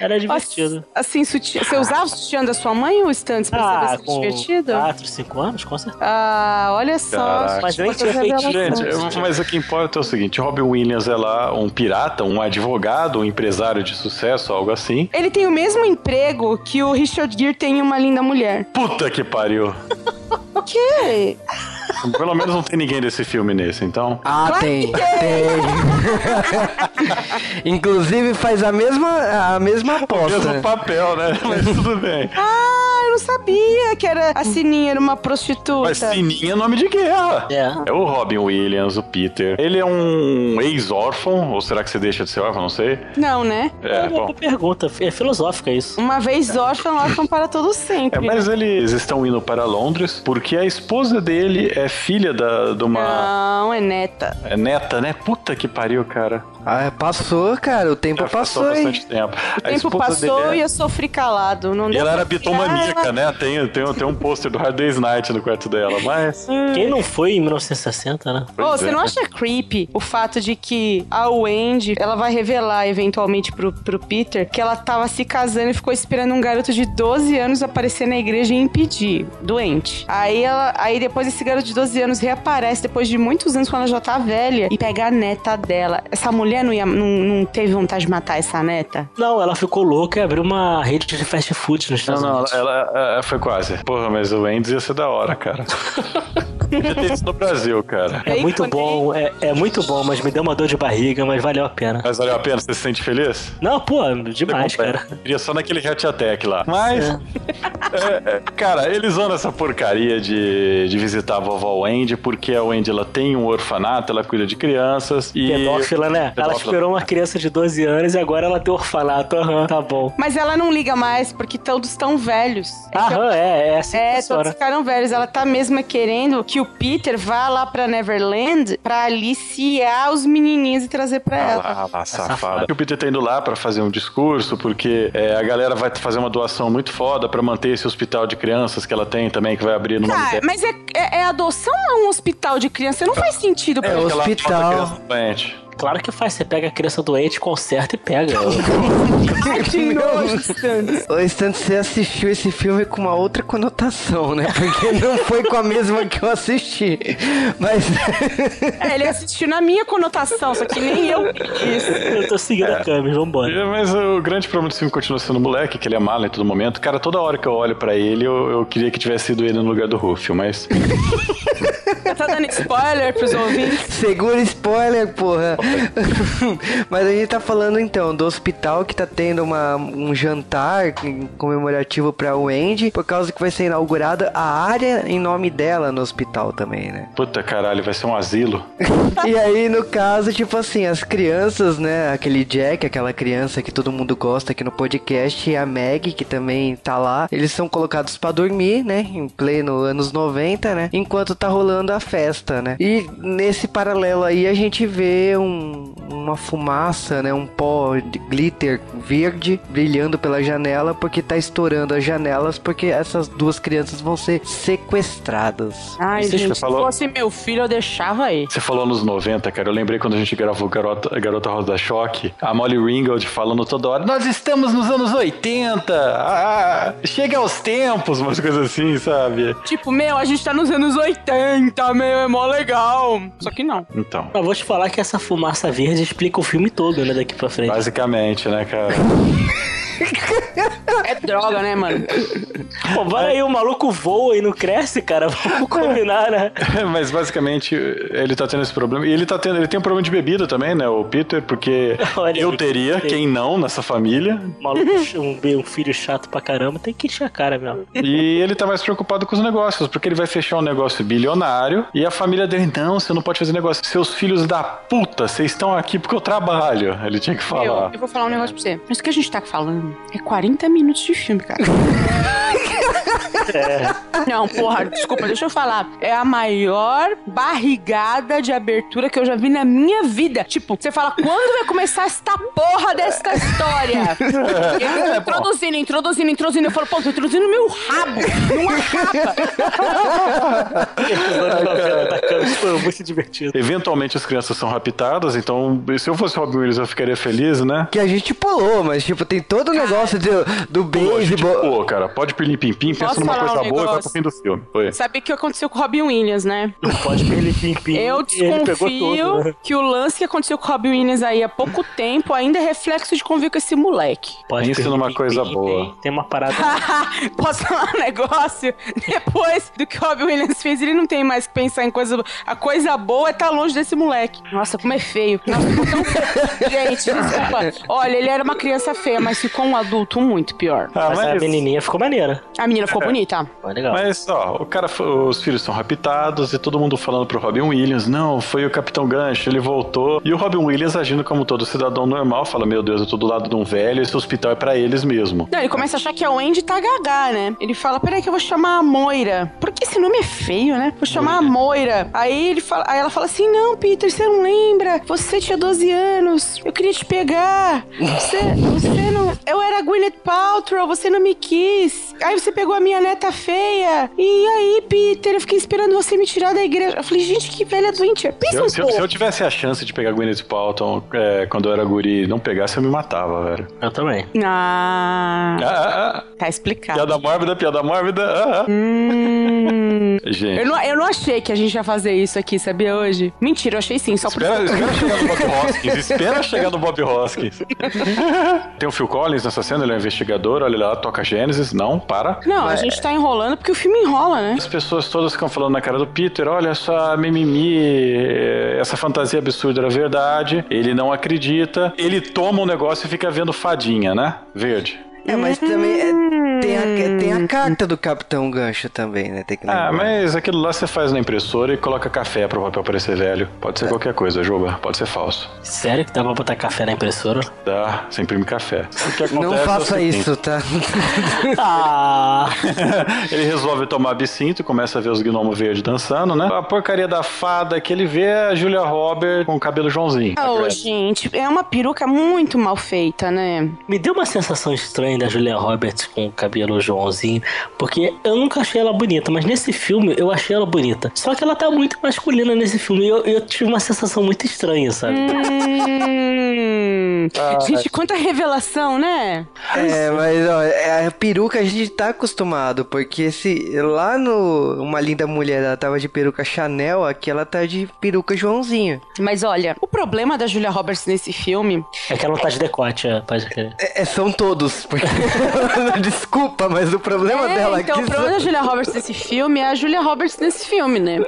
Speaker 3: Era divertido.
Speaker 4: Assim, sutiã. Você usava o sutiã da sua mãe ou Stantes pra
Speaker 3: Ah,
Speaker 4: saber se
Speaker 3: com
Speaker 4: divertido?
Speaker 3: 4, 5 anos, com certeza.
Speaker 4: Ah, olha só.
Speaker 2: Caraca.
Speaker 3: Mas nem tinha feito.
Speaker 2: Gente, mas o que importa é o seguinte: Robin Williams é lá um pirata, um advogado, um empresário de sucesso, algo assim.
Speaker 4: Ele tem o mesmo emprego que o Richard Gere tem em Uma Linda Mulher.
Speaker 2: Puta que pariu.
Speaker 4: O quê?
Speaker 2: Pelo menos não tem ninguém desse filme nesse, então.
Speaker 1: Ah,
Speaker 4: Claro
Speaker 1: tem.
Speaker 4: que
Speaker 1: Tem. Inclusive faz a mesma, a mesma aposta.
Speaker 2: Mesmo papel, né? Mas tudo bem.
Speaker 4: Ah, sabia que era a Sininha era uma prostituta.
Speaker 2: Mas Sininha é nome de guerra.
Speaker 3: É.
Speaker 2: É o Robin Williams, o Peter. Ele é um ex-órfão, ou será que você deixa de ser órfão? Não sei.
Speaker 4: Não, né?
Speaker 2: É,
Speaker 3: É uma
Speaker 2: bom.
Speaker 3: pergunta. É filosófica isso.
Speaker 4: Uma vez órfão, órfão para todo
Speaker 2: É,
Speaker 4: sempre.
Speaker 2: mas eles estão indo para Londres porque a esposa dele é filha da, de uma.
Speaker 4: Não, é neta.
Speaker 2: É neta, né? Puta que pariu, cara.
Speaker 1: Ah, passou, cara. O tempo
Speaker 2: Já
Speaker 1: passou, hein?
Speaker 2: bastante tempo.
Speaker 4: O tempo passou e eu sofri calado. Não
Speaker 2: E ela era bitomaníaca,
Speaker 4: tirar.
Speaker 2: Tem, tem, tem um pôster do Hard Day's Night no quarto dela, mas.
Speaker 3: Quem não foi em 1960, né?
Speaker 4: Ô,
Speaker 2: Pois
Speaker 4: você
Speaker 2: é.
Speaker 4: não acha creepy o fato de que a Wendy, ela vai revelar eventualmente pro, pro Peter que ela tava se casando e ficou esperando um garoto de 12 anos aparecer na igreja e impedir, doente. Aí ela, aí depois esse garoto de 12 anos reaparece depois de muitos anos quando ela já tá velha e pega a neta dela. Essa mulher não, ia, não, não teve vontade de matar essa neta?
Speaker 3: Não, ela ficou louca e abriu uma rede de fast food nos
Speaker 2: Não,
Speaker 3: Estados
Speaker 2: não,
Speaker 3: Unidos.
Speaker 2: ela, ela- foi quase. Porra, mas o Wendy's ia ser da hora, cara. Podia ter isso no Brasil, cara.
Speaker 3: É muito bom, é, é muito bom, mas me deu uma dor de barriga, mas valeu a pena.
Speaker 2: Mas valeu a pena? Você se sente feliz?
Speaker 3: Não, pô, demais, cara.
Speaker 2: Queria só naquele Hatch Attack lá. Mas, é, é, cara, eles vão nessa porcaria de, de visitar a vovó Wendy, porque a Wendy ela tem um orfanato, ela cuida de crianças e.
Speaker 3: Pedófila, né? Ela
Speaker 2: Pedófila.
Speaker 3: esperou uma criança de 12 anos e agora ela tem orfanato. Aham, tá bom.
Speaker 4: Mas ela não liga mais porque todos estão velhos.
Speaker 3: Aham, é, é assim
Speaker 4: É, todos ficaram velhos. Ela tá mesmo querendo que o Peter vá lá pra Neverland pra aliciar os menininhos e trazer pra
Speaker 2: Ah
Speaker 4: ela.
Speaker 2: lá, lá, safada.
Speaker 3: safada.
Speaker 2: O Peter tá indo lá pra fazer um discurso, porque é, a galera vai fazer uma doação muito foda pra manter esse hospital de crianças que ela tem também, que vai abrir no nome
Speaker 4: Tá,
Speaker 2: dela.
Speaker 4: mas é, é- é adoção ou é um hospital de criança? Não faz sentido pra
Speaker 1: É, hospital.
Speaker 2: criança doente.
Speaker 3: Claro que faz. Você pega a criança doente, conserta e pega.
Speaker 4: Que nojo, Stan.
Speaker 1: Ô, Stan, você assistiu esse filme com uma outra conotação, né? Porque não foi com a mesma que eu assisti. Mas.
Speaker 4: É, ele assistiu na minha conotação, só que nem eu isso.
Speaker 3: Eu tô seguindo a câmera, vambora.
Speaker 2: É, Mas o grande problema desse filme continua sendo o moleque, que ele é mala em todo momento. Cara, toda hora que eu olho pra ele, eu, eu queria que tivesse sido ele no lugar do Rufio, mas.
Speaker 4: Tá dando spoiler pros ouvintes?
Speaker 1: Segura spoiler, porra. Mas a gente tá falando então do hospital que tá tendo uma, um jantar em- comemorativo pra Wendy, por causa que vai ser inaugurada a área em nome dela no hospital também, né?
Speaker 2: Puta caralho, vai ser um asilo.
Speaker 1: E aí, no caso, tipo assim, as crianças, né? Aquele Jack, aquela criança que todo mundo gosta aqui no podcast, e a Meg, que também tá lá, eles são colocados pra dormir, né? Em pleno anos 90, né? Enquanto tá rolando a festa, né? E nesse paralelo aí a gente vê um- uma fumaça, né? Um pó de glitter verde brilhando pela janela, porque tá estourando as janelas, porque essas duas crianças vão ser sequestradas.
Speaker 4: Ai,
Speaker 2: Você
Speaker 4: gente, se
Speaker 2: falou-
Speaker 4: fosse meu filho, eu deixava aí.
Speaker 2: Você falou nos 90, cara. Eu lembrei quando a gente gravou Garota, Garota Rosa Choque, a Molly Ringwald falando toda hora: Nós estamos nos anos 80! Ah, chega aos tempos, umas coisas assim, sabe?
Speaker 4: Tipo, meu, a gente tá nos anos 80, meu, é mó legal. Só que não.
Speaker 2: Então.
Speaker 3: Mas vou te falar que essa fumaça verde explica o filme todo, né? Daqui pra frente.
Speaker 2: Basicamente, né, cara?
Speaker 4: É droga, né, mano?
Speaker 3: Pô, vai aí, o maluco voa e não cresce, cara. Vamos combinar, né?
Speaker 2: Mas basicamente ele tá tendo esse problema. E ele tá tendo. Ele tem um problema de bebida também, né? O Peter, porque
Speaker 3: Olha,
Speaker 2: eu teria,
Speaker 3: sei.
Speaker 2: quem não, nessa família.
Speaker 3: O maluco, um, um filho chato pra caramba, tem que encher a cara mesmo.
Speaker 2: E ele tá mais preocupado com os negócios, porque ele vai fechar um negócio bilionário e a família dele, não, você não pode fazer negócio. Seus filhos da puta, vocês estão aqui porque eu trabalho. Ele tinha que
Speaker 4: Meu,
Speaker 2: falar.
Speaker 4: eu vou falar um negócio pra você. Mas o que a gente tá falando é 40 minutos de filme, cara. Não, porra, desculpa, deixa eu falar. É a maior barrigada de abertura que eu já vi na minha vida. Tipo, você fala, quando vai começar esta porra desta história? Eu introduzindo, introduzindo, introduzindo. Eu falo, pô, tô introduzindo meu rabo,
Speaker 3: câmera, isso foi muito divertido.
Speaker 2: Eventualmente as crianças são raptadas, então se eu fosse Robin Williams eu ficaria feliz, né?
Speaker 1: Que a gente pulou, mas tipo, tem todo o negócio do, do beisebol.
Speaker 2: pô, cara, pode pilim pim pim, pensa numa uma coisa
Speaker 4: um
Speaker 2: boa e vai pro fim do filme. Foi.
Speaker 4: Sabe o que aconteceu com o Robin Williams, né?
Speaker 3: Não pode perder pim-pim.
Speaker 4: Eu
Speaker 3: ele pegou
Speaker 4: desconfio
Speaker 3: tudo, né?
Speaker 4: que o lance que aconteceu com o Robin Williams aí há pouco tempo ainda é reflexo de convívio com esse moleque.
Speaker 3: Pode
Speaker 2: Pense
Speaker 3: perder
Speaker 2: numa
Speaker 3: pim-pim,
Speaker 2: coisa boa.
Speaker 3: Tem uma parada.
Speaker 4: Posso falar um negócio? Depois do que o Robin Williams fez, ele não tem mais que pensar em coisa boa. A coisa boa é estar longe desse moleque. Nossa, como é feio. Nossa, ficou tão feio. Gente, desculpa. Olha, ele era uma criança feia, mas ficou um adulto muito pior.
Speaker 2: Ah,
Speaker 3: mas a
Speaker 2: mas,
Speaker 3: menininha ficou maneira.
Speaker 4: A menina ficou bonita.
Speaker 3: Foi legal.
Speaker 2: mas, ó, o cara, os filhos são raptados e todo mundo falando pro Robin Williams, não, foi o Capitão Gancho, ele voltou. E o Robin Williams agindo como todo cidadão normal, fala, meu Deus, eu tô do lado de um velho, esse hospital é pra eles mesmo.
Speaker 4: Não, ele começa a achar que é o Andy tá gagá, né? Ele fala, peraí que eu vou chamar a Moira. Porque esse nome é feio, né? Vou chamar a Moira. Aí, ele fala, aí ela fala assim, não, Peter, você não lembra? Você tinha 12 anos. Eu queria te pegar. Você, você não... Eu era Gwyneth Paltrow, você não me quis. Aí você pegou a minha neta feia. E aí, Peter, eu fiquei esperando você me tirar da igreja. Eu falei, gente, que velha doente.
Speaker 2: Se
Speaker 4: Pensa
Speaker 2: eu,
Speaker 4: um
Speaker 2: se eu- se eu tivesse a chance de pegar Gwyneth Paltrow é, quando eu era guri e não pegasse, eu me matava, velho.
Speaker 3: Eu também.
Speaker 4: Ah,
Speaker 2: Ah, ah, ah.
Speaker 4: tá explicado.
Speaker 2: Piada mórbida, piada mórbida. Ah, ah.
Speaker 4: Hum...
Speaker 2: Gente.
Speaker 4: Eu não, eu não achei que a gente ia fazer isso aqui, sabia, hoje? Mentira, eu achei sim, só por
Speaker 2: Espera,
Speaker 4: isso.
Speaker 2: espera chegar no Bob Hoskins. Espera chegar no Bob Hoskins. Tem o Phil Collins nessa cena, ele é um investigador, olha lá, toca Gênesis. Não, para.
Speaker 4: Não, a gente tá enrolando porque o filme enrola, né?
Speaker 2: As pessoas todas ficam falando na cara do Peter, olha essa mimimi, eh, essa fantasia absurda era verdade. Ele não acredita. Ele toma o negócio e fica vendo fadinha, né? Verde.
Speaker 1: É, mas também é, tem, a, tem a carta do Capitão Gancho também, né? Tem que
Speaker 2: Ah, mas aquilo lá você faz na impressora e coloca café pro papel parecer velho. Pode ser qualquer coisa, Juba. Pode ser falso.
Speaker 3: Sério que dá pra botar café na impressora?
Speaker 2: Dá, você imprime café. O que
Speaker 1: Não
Speaker 2: acontece é
Speaker 1: faça isso, tá?
Speaker 3: Ah!
Speaker 2: ele resolve tomar absinto, começa a ver os gnomos verdes dançando, né? A porcaria da fada que ele vê é a Julia Robert com o cabelo Joãozinho.
Speaker 4: Ô, gente, é uma peruca muito mal feita, né?
Speaker 3: Me deu uma sensação estranha da Julia Roberts com o cabelo Joãozinho, porque eu nunca achei ela bonita, mas nesse filme eu achei ela bonita. Só que ela tá muito masculina nesse filme e eu, eu tive uma sensação muito estranha, sabe?
Speaker 4: Hum. gente, quanta revelação, né?
Speaker 1: É, mas ó, é, a peruca a gente tá acostumado, porque se lá no Uma Linda Mulher ela tava de peruca Chanel, aqui ela tá de peruca Joãozinho.
Speaker 4: Mas olha, o problema da Julia Roberts nesse filme
Speaker 3: É que ela não tá de decote, é, pode crer.
Speaker 1: É, é, são todos. porque- Desculpa, mas o problema
Speaker 4: É,
Speaker 1: dela
Speaker 4: então,
Speaker 1: aqui
Speaker 4: o problema da Julia Roberts nesse filme é a Julia Roberts nesse filme, né?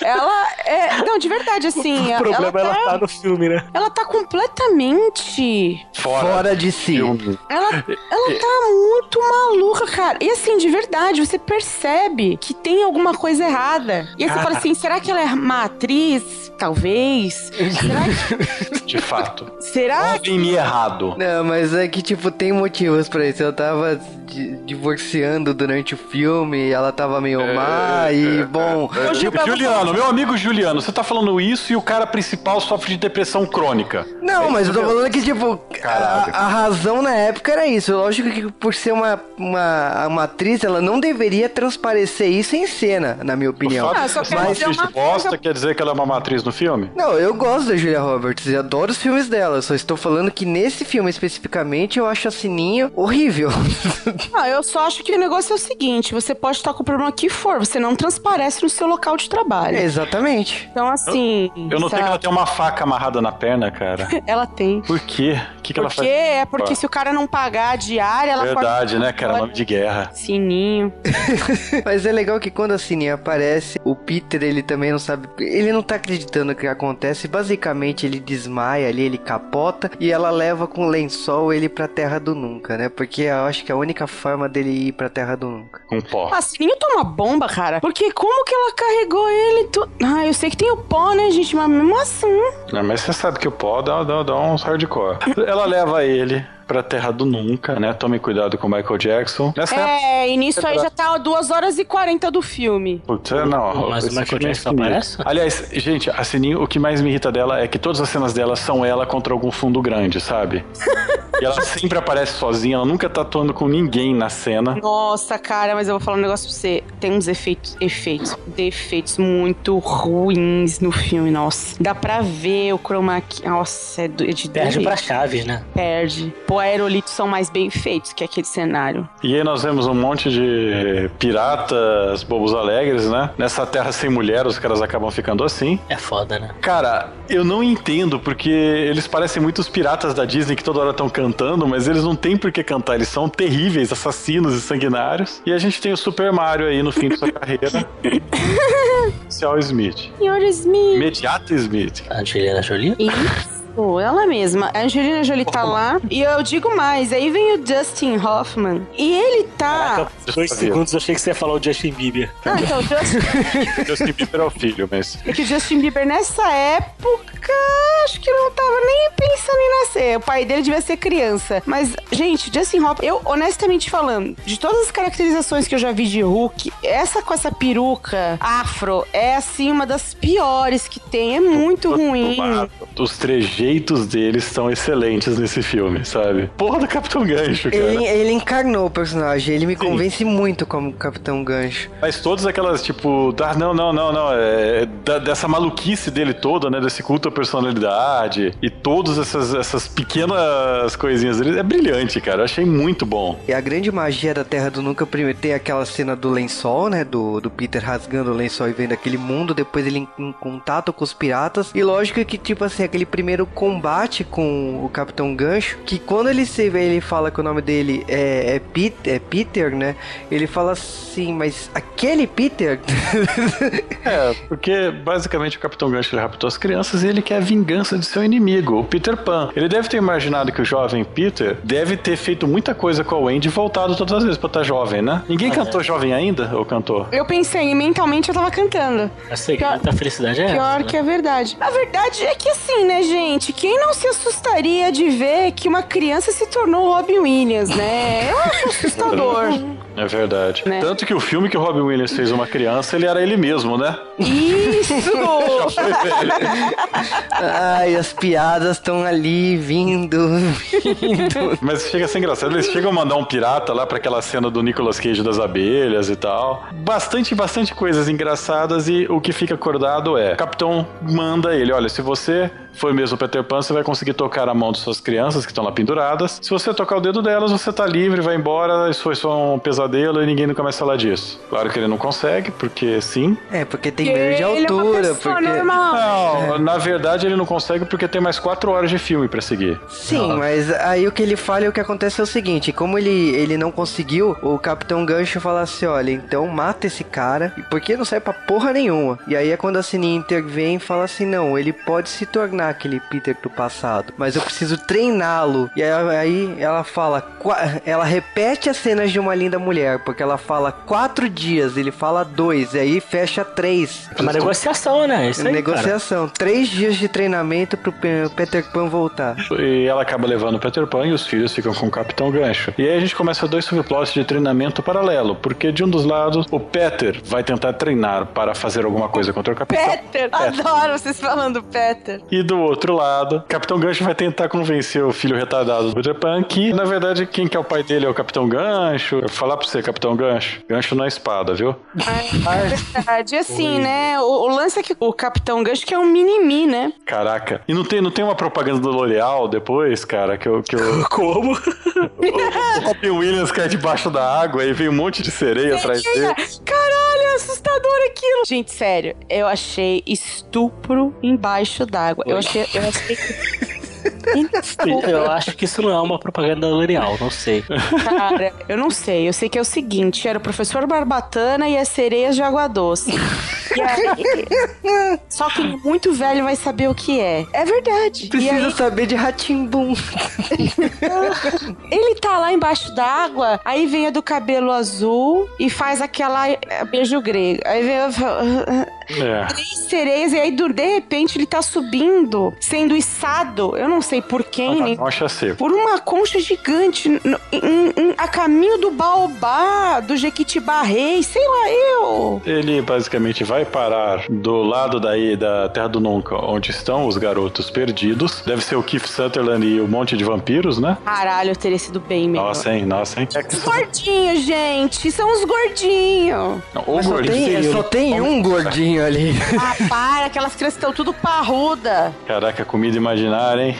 Speaker 4: Ela é. Não, de verdade, assim.
Speaker 3: O problema
Speaker 4: ela,
Speaker 3: é ela
Speaker 4: tá,
Speaker 3: tá no filme, né?
Speaker 4: ela tá completamente.
Speaker 1: fora de si.
Speaker 2: filme.
Speaker 4: Ela, ela tá muito maluca, cara. E assim, de verdade, você percebe que tem alguma coisa errada. E aí você fala assim: será que ela é uma atriz? Talvez. Será que.
Speaker 2: De fato.
Speaker 4: Será que.
Speaker 2: Homem errado.
Speaker 1: Não, mas é que, tipo, tem motivos isso. Eu tava di- divorciando durante o filme, ela tava meio má, e, bom...
Speaker 4: Ô, Gil, pra-
Speaker 2: Juliano, meu amigo Juliano, você tá falando isso e o cara principal sofre de depressão crônica.
Speaker 1: Não, mas eu tô falando que, tipo, a, a razão na época era isso. Lógico que por ser uma, uma, uma atriz, ela não deveria transparecer isso em cena, na minha opinião.
Speaker 4: Ah, só uma
Speaker 2: de bosta quer dizer que ela é uma matriz no filme?
Speaker 1: Não, eu gosto da Julia Roberts e adoro os filmes dela. Só estou falando que nesse filme especificamente eu acho a Sininho horrível.
Speaker 4: Não, eu só acho que o negócio é o seguinte: você pode estar com o problema que for, você não transparece no seu local de trabalho.
Speaker 1: Exatamente.
Speaker 4: Então, assim.
Speaker 2: Eu notei que ela
Speaker 4: sabe?
Speaker 2: tem uma faca amarrada na perna, cara.
Speaker 4: Ela tem.
Speaker 2: Por quê? O que, que ela
Speaker 4: Porque
Speaker 2: faz?
Speaker 4: é porque se o cara não pagar a diária, ela
Speaker 2: Verdade, né, cara? Nome de guerra.
Speaker 4: Sininho.
Speaker 1: Mas é legal que quando a Sininho aparece, o Peter ele também não sabe. Ele não tá acreditando no que acontece. Basicamente ele desmaia ali, ele capota e ela leva com lençol ele pra Terra do Nunca, né? Porque eu acho que a única forma dele ir pra Terra do Nunca.
Speaker 2: Com pó.
Speaker 4: A Sininho toma bomba, cara. Porque como que ela carregou ele? Tu... Ah, eu sei que tem o pó, né, gente? Mas mesmo assim.
Speaker 2: Não, mas você sabe que o pó dá, dá, dá uns hardcore. Ela leva ele pra Terra do Nunca, né? Tome cuidado com o Michael Jackson. Nessa época...
Speaker 4: É, e nisso aí já tá 2 horas e 40 do filme.
Speaker 2: Putz, é, não.
Speaker 3: Mas o Michael
Speaker 2: é
Speaker 3: Jackson
Speaker 2: sinistro.
Speaker 3: aparece?
Speaker 2: Aliás, gente, a Sininho, o que mais me irrita dela é que todas as cenas dela são ela contra algum fundo grande, sabe? E ela sempre aparece sozinha, ela nunca tá atuando com ninguém na cena.
Speaker 4: Nossa, cara, mas eu vou falar um negócio pra você. Tem uns efeitos, efeitos, defeitos muito ruins no filme, nossa. Dá pra ver o chroma key. Nossa, é é de
Speaker 3: Perde
Speaker 4: doer.
Speaker 3: pra chaves, né?
Speaker 4: Perde. Pô, aerolitos são mais bem feitos que aquele cenário.
Speaker 2: E aí nós vemos um monte de piratas, bobos alegres, né? Nessa terra sem mulher, os caras acabam ficando assim.
Speaker 3: É foda, né?
Speaker 2: Cara, eu não entendo porque eles parecem muito os piratas da Disney que toda hora estão cantando, mas eles não têm por que cantar, eles são terríveis, assassinos e sanguinários. E a gente tem o Super Mario aí no fim de sua carreira. Social Smith.
Speaker 4: Senhor Smith.
Speaker 2: Imediato Smith.
Speaker 3: Angelina Jolie?
Speaker 4: Isso, ela mesma. A Angelina Jolie tá lá. E eu digo mais, aí vem o Dustin Hoffman. E ele tá.
Speaker 3: Caraca, dois segundos eu achei que você ia falar o Justin Bieber.
Speaker 4: Não, então, o Justin,
Speaker 2: Justin Bieber é o filho, mas.
Speaker 4: é que o Justin Bieber nessa época acho que não tava nem pensando em nascer. O pai dele devia ser criança. Mas, gente, Justin Hoffman, eu honestamente falando, de todas as caracterizações que eu já vi de Hulk, essa com essa peruca afro é assim uma das piores que tem. É muito ruim.
Speaker 2: Os trejeitos deles são excelentes nesse filme, sabe? Porra do Capitão Gancho, cara.
Speaker 1: Ele, ele encarnou o personagem, ele me convence muito como Capitão Gancho.
Speaker 2: Mas todas aquelas, tipo, da, não, não, não, não, é, da- dessa maluquice dele toda, né, desse culto à personalidade e todas essas, essas pequenas coisinhas dele, é brilhante, cara, eu achei muito bom.
Speaker 1: E a grande magia da Terra do Nunca primeiro tem aquela cena do lençol, né? Do, do Peter rasgando o lençol e vendo aquele mundo, depois ele em, em contato com os piratas. E lógico que, tipo assim, aquele primeiro combate com o Capitão Gancho, que quando ele se vê, ele fala que o nome dele é, é, Pete, é Peter, né? Ele fala assim, mas aquele Peter.
Speaker 2: É, porque basicamente o Capitão Gancho ele raptou as crianças e ele quer a vingança de seu inimigo, o Peter Pan. Ele deve ter imaginado que o jovem Peter deve ter feito muita coisa com a Wendy e voltado todas as vezes pra estar jovem, né? Ninguém cantou jovem ainda, ou cantou?
Speaker 4: Eu pensei, e mentalmente eu tava cantando.
Speaker 3: Eu sei que muita felicidade é essa.
Speaker 4: Pior
Speaker 3: né?
Speaker 4: que é verdade. A verdade é que assim, né, gente? Quem não se assustaria de ver que uma criança se tornou Robin Williams, né? Eu acho assustador.
Speaker 2: É verdade.
Speaker 4: Né?
Speaker 2: Tanto que o filme que o Robin Williams fez uma criança, ele era ele mesmo, né?
Speaker 4: Isso!
Speaker 1: Ai, as piadas estão ali vindo, vindo.
Speaker 2: Mas chega a ser engraçado. Eles chegam a mandar um pirata lá pra aquela cena do Nicolas Cage das abelhas e tal. Bastante, bastante coisas engraçadas e o que fica acordado é: o capitão manda ele, olha, se você for mesmo Peter Pan, você vai conseguir tocar a mão de suas crianças que estão lá penduradas. Se você tocar o dedo delas, você tá livre, vai embora, isso foi só um pesadelo e ninguém nunca mais falar disso. Claro que ele não consegue, porque sim.
Speaker 1: É, porque tem medo de
Speaker 4: Ele é uma
Speaker 1: altura,
Speaker 4: pessoa
Speaker 1: porque...
Speaker 4: normal.
Speaker 2: Não, na verdade ele não consegue porque tem mais quatro horas de filme pra seguir.
Speaker 1: Sim, mas aí o que ele fala e o que acontece é o seguinte: como ele, ele não conseguiu, o Capitão Gancho fala assim: olha, então mata esse cara, porque não sai pra porra nenhuma. E aí é quando a Sininha intervém e fala assim: não, ele pode se tornar aquele Peter do passado, mas eu preciso treiná-lo. E aí, aí ela fala: ela repete as cenas de uma linda mulher, porque ela fala quatro dias, ele fala dois, e aí fecha três.
Speaker 3: É uma negociação, né? Isso aí, cara.
Speaker 1: Negociação, três dias de treinamento pro Pe- Peter Pan voltar.
Speaker 2: E ela acaba levando o Peter Pan e os filhos ficam com o Capitão Gancho. E aí a gente começa dois subplots de treinamento paralelo, porque de um dos lados o Peter vai tentar treinar para fazer alguma coisa contra o Capitão.
Speaker 4: Peter, adoro vocês falando Peter.
Speaker 2: E do outro lado, o Capitão Gancho vai tentar convencer o filho retardado do Peter Pan que, na verdade, quem que é o pai dele é o Capitão Gancho. Falar pra você, Capitão Gancho. Gancho não é espada, viu?
Speaker 4: É verdade. E assim, né? O, o lance é que o Capitão Gancho que é um mini-mi, né?
Speaker 2: Caraca. E não tem, não tem uma propaganda do L'Oreal depois, cara, que eu... Que eu...
Speaker 3: Como?
Speaker 2: o Robin Williams cai debaixo da água e vem um monte de sereia atrás dele.
Speaker 4: Caralho, é assustador aquilo. Gente, sério, eu achei estupro embaixo d'água. Eu achei. Eu achei. Estupro,
Speaker 3: Eu acho que isso não é uma propaganda da L'Oreal, não sei.
Speaker 4: cara, eu não sei. Eu sei que é o seguinte: era o professor Barbatana e as sereias de água doce. E aí, só quem é muito velho vai saber o que é. É verdade.
Speaker 1: Precisa
Speaker 4: aí,
Speaker 1: saber de Ratimbum.
Speaker 4: ele tá lá embaixo d'água, aí vem a do cabelo azul e faz aquela eh, beijo grego. Aí vem.
Speaker 2: É.
Speaker 4: três sereias, e aí de repente ele tá subindo, sendo içado, eu não sei por quem, nem
Speaker 2: seco.
Speaker 4: por uma concha gigante no- em- em- a caminho do baobá, do Jequitibá Rei, sei lá eu.
Speaker 2: Ele basicamente vai parar do lado daí da Terra do Nunca, onde estão os garotos perdidos. Deve ser o Keith Sutherland e o monte de vampiros, né?
Speaker 4: Caralho, eu teria sido bem melhor.
Speaker 2: Nossa, hein? Nossa, hein? É que
Speaker 4: Os gordinhos, gente, são os gordinhos.
Speaker 2: Não, o
Speaker 1: Mas só
Speaker 2: gordinho
Speaker 1: tem, só tem um gordinho ali.
Speaker 4: Ah, para, aquelas crianças estão tudo parruda.
Speaker 2: Caraca, comida imaginária, hein?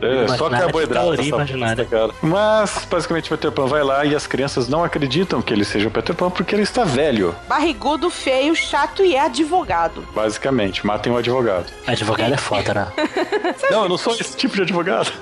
Speaker 2: É, só carboidrato.
Speaker 3: caloria
Speaker 2: essa
Speaker 3: imaginária.
Speaker 2: cara. Mas, basicamente, Peter Pan vai lá e as crianças não acreditam que ele seja o Peter Pan porque ele está velho.
Speaker 4: Barrigudo, feio, chato e é advogado.
Speaker 2: Basicamente, matem o advogado.
Speaker 3: Advogado é foda, né?
Speaker 2: Não, eu não sou esse tipo de advogado.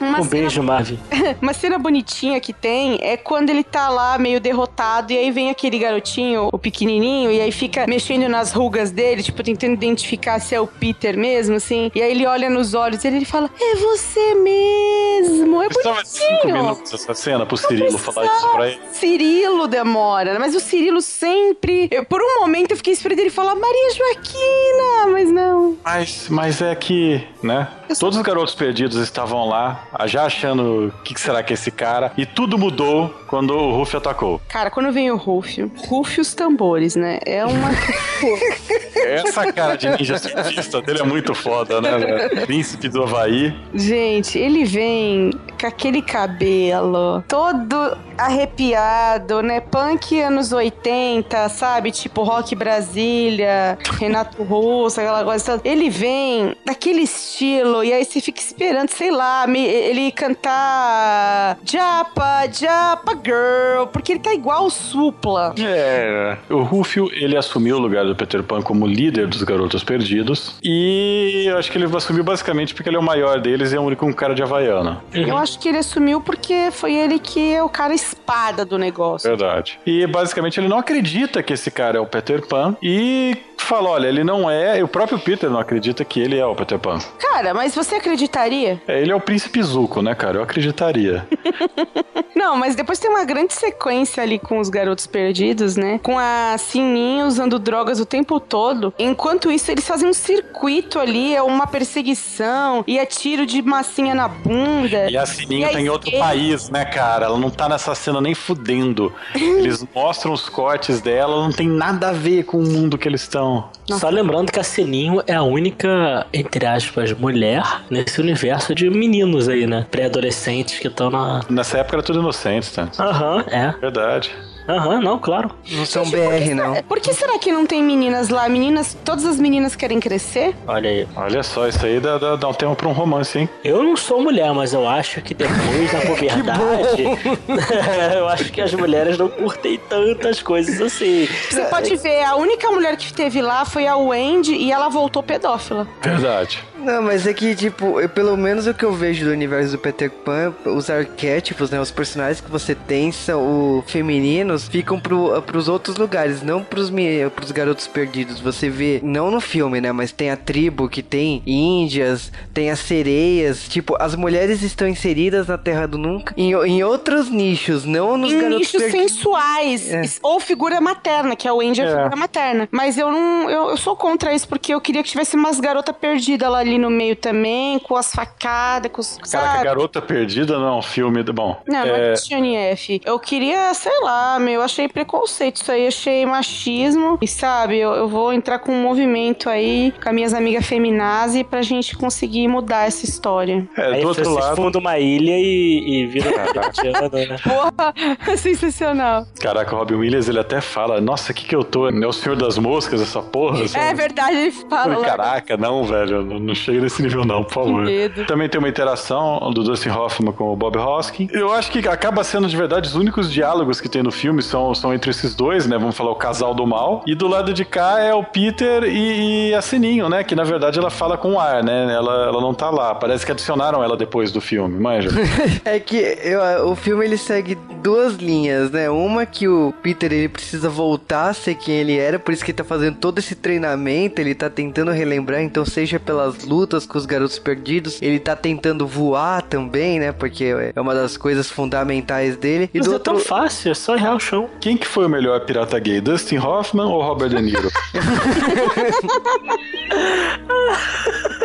Speaker 4: Uma
Speaker 3: Um
Speaker 4: cena
Speaker 3: beijo, Marvin.
Speaker 4: Uma cena bonitinha que tem é quando ele tá lá meio derrotado e aí vem aquele garotinho, o pequenininho, e aí fica mexendo nas rugas dele, tipo, tentando identificar se é o Peter mesmo, assim. E aí ele olha nos olhos e ele fala: É você mesmo! É
Speaker 2: Estava cinco
Speaker 4: bonitinho!
Speaker 2: minutos essa cena pro Cirilo falar isso pra ele.
Speaker 4: Cirilo demora, mas o Cirilo sempre. eu- por um momento eu fiquei esperando ele falar Maria Joaquina, mas não.
Speaker 2: Mas, mas é que, né? Todos os garotos perdidos estavam lá, já achando o que, que será que é esse cara, e tudo mudou quando o Ruff atacou.
Speaker 4: Cara, quando vem o Rufio, Rufio os tambores, né? É uma.
Speaker 2: Essa cara de ninja cientista dele é muito foda, né, velho? Príncipe do Havaí.
Speaker 4: Gente, ele vem com aquele cabelo todo arrepiado, né? Punk anos 80, sabe? Tipo Rock Brasília, Renato Russo, aquela coisa. Ele vem daquele estilo e aí você fica esperando, sei lá, ele cantar Japa, Japa Girl, porque ele tá igual o Supla.
Speaker 2: É, o Rufio, ele assumiu lugar do Peter Pan como líder dos Garotos Perdidos, e eu acho que ele assumiu basicamente porque ele é o maior deles e é o único com cara de havaiana.
Speaker 4: Eu acho que ele assumiu porque foi ele que é o cara espada do negócio.
Speaker 2: Verdade. E basicamente ele não acredita que esse cara é o Peter Pan e fala, olha, ele não é, e o próprio Peter não acredita que ele é o Peter Pan.
Speaker 4: Cara, mas você acreditaria?
Speaker 2: É, ele é o príncipe Zuko, né, cara? Eu acreditaria.
Speaker 4: Não, mas depois tem uma grande sequência ali com os garotos perdidos, né? Com a Sininho usando drogas o tempo todo. Enquanto isso, eles fazem um circuito ali, é uma perseguição, e é tiro de massinha na bunda.
Speaker 2: E a Sininho
Speaker 4: E a
Speaker 2: tá em outro
Speaker 4: esquerda-
Speaker 2: país, né, cara? Ela não tá nessa cena nem fudendo. Eles mostram os cortes dela, não tem nada a ver com o mundo que eles estão.
Speaker 3: Só lembrando que a Sininho é a única, entre aspas, mulher nesse universo de meninos aí, né? Pré-adolescentes que estão na.
Speaker 2: Nessa época era tudo inocente, tá?
Speaker 3: Aham, é.
Speaker 2: Verdade.
Speaker 3: Aham, não, claro.
Speaker 1: Não são BR, não.
Speaker 4: Por que será que não tem meninas lá? Meninas, todas as meninas querem crescer?
Speaker 3: Olha aí.
Speaker 2: Olha só, isso aí dá, dá, dá um tema pra um romance, hein?
Speaker 3: Eu não sou mulher, mas eu acho que depois da puberdade, eu acho que as mulheres não curtem tantas coisas assim.
Speaker 4: Você pode ver, a única mulher que teve lá foi a Wendy e ela voltou pedófila.
Speaker 2: Verdade.
Speaker 1: Não, mas é que, tipo, eu, pelo menos o que eu vejo do universo do Peter Pan, os arquétipos, né? Os personagens que você tem são o femininos, ficam pro, pros outros lugares, não pros, pros garotos perdidos. Você vê, não no filme, né? Mas tem a tribo que tem índias, tem as sereias. Tipo, as mulheres estão inseridas na Terra do Nunca em, em outros nichos, não nos
Speaker 4: em
Speaker 1: garotos
Speaker 4: nichos
Speaker 1: perdidos.
Speaker 4: sensuais.
Speaker 1: É.
Speaker 4: Ou figura materna, que a Wendy é,
Speaker 2: É.
Speaker 4: figura materna. Mas eu não. Eu, eu sou contra isso, porque eu queria que tivesse umas garotas perdidas lá ali no meio também, com as facadas, com os.
Speaker 2: Caraca,
Speaker 4: sabe?
Speaker 2: Garota Perdida não é um filme. do- Bom,
Speaker 4: Não, não é
Speaker 2: é,
Speaker 4: Christiane F. Eu queria, sei lá, meu, eu achei preconceito isso aí, achei machismo. E sabe, eu, eu vou entrar com um movimento aí com as minhas amigas feminazi pra gente conseguir mudar essa história.
Speaker 2: é,
Speaker 3: Aí
Speaker 2: do outro lado.
Speaker 3: fundam uma ilha e, e corintiano, né?
Speaker 4: Porra, sensacional.
Speaker 2: Caraca, o Robin Williams ele até fala: Nossa, o que que eu tô? É o senhor das moscas, essa porra? sabe?
Speaker 4: É verdade, ele fala lá.
Speaker 2: Caraca, não, velho. Não, não chega nesse nível, não, por favor.
Speaker 4: medo.
Speaker 2: Também tem uma interação do Dustin Hoffman com o Bob Hoskin. Eu acho que acaba sendo, de verdade, os únicos diálogos que tem no filme são, são entre esses dois, né? Vamos falar o casal do mal. E do lado de cá é o Peter e, e a Sininho, né? Que na verdade ela fala com o ar, né? Ela, ela não tá lá. Parece que adicionaram ela depois do filme, manja.
Speaker 1: É que eu- o filme ele segue duas linhas, né? Uma que o Peter ele precisa voltar a ser quem ele era, por isso que ele tá fazendo todo esse treinamento, ele tá tentando relembrar, então seja pelas lutas com os garotos perdidos, ele tá tentando voar também, né? Porque é uma das coisas fundamentais dele.
Speaker 3: E Mas do é outro... tão fácil, é só errar o chão.
Speaker 2: Quem que foi o melhor pirata gay? Dustin Hoffman ou Robert De Niro?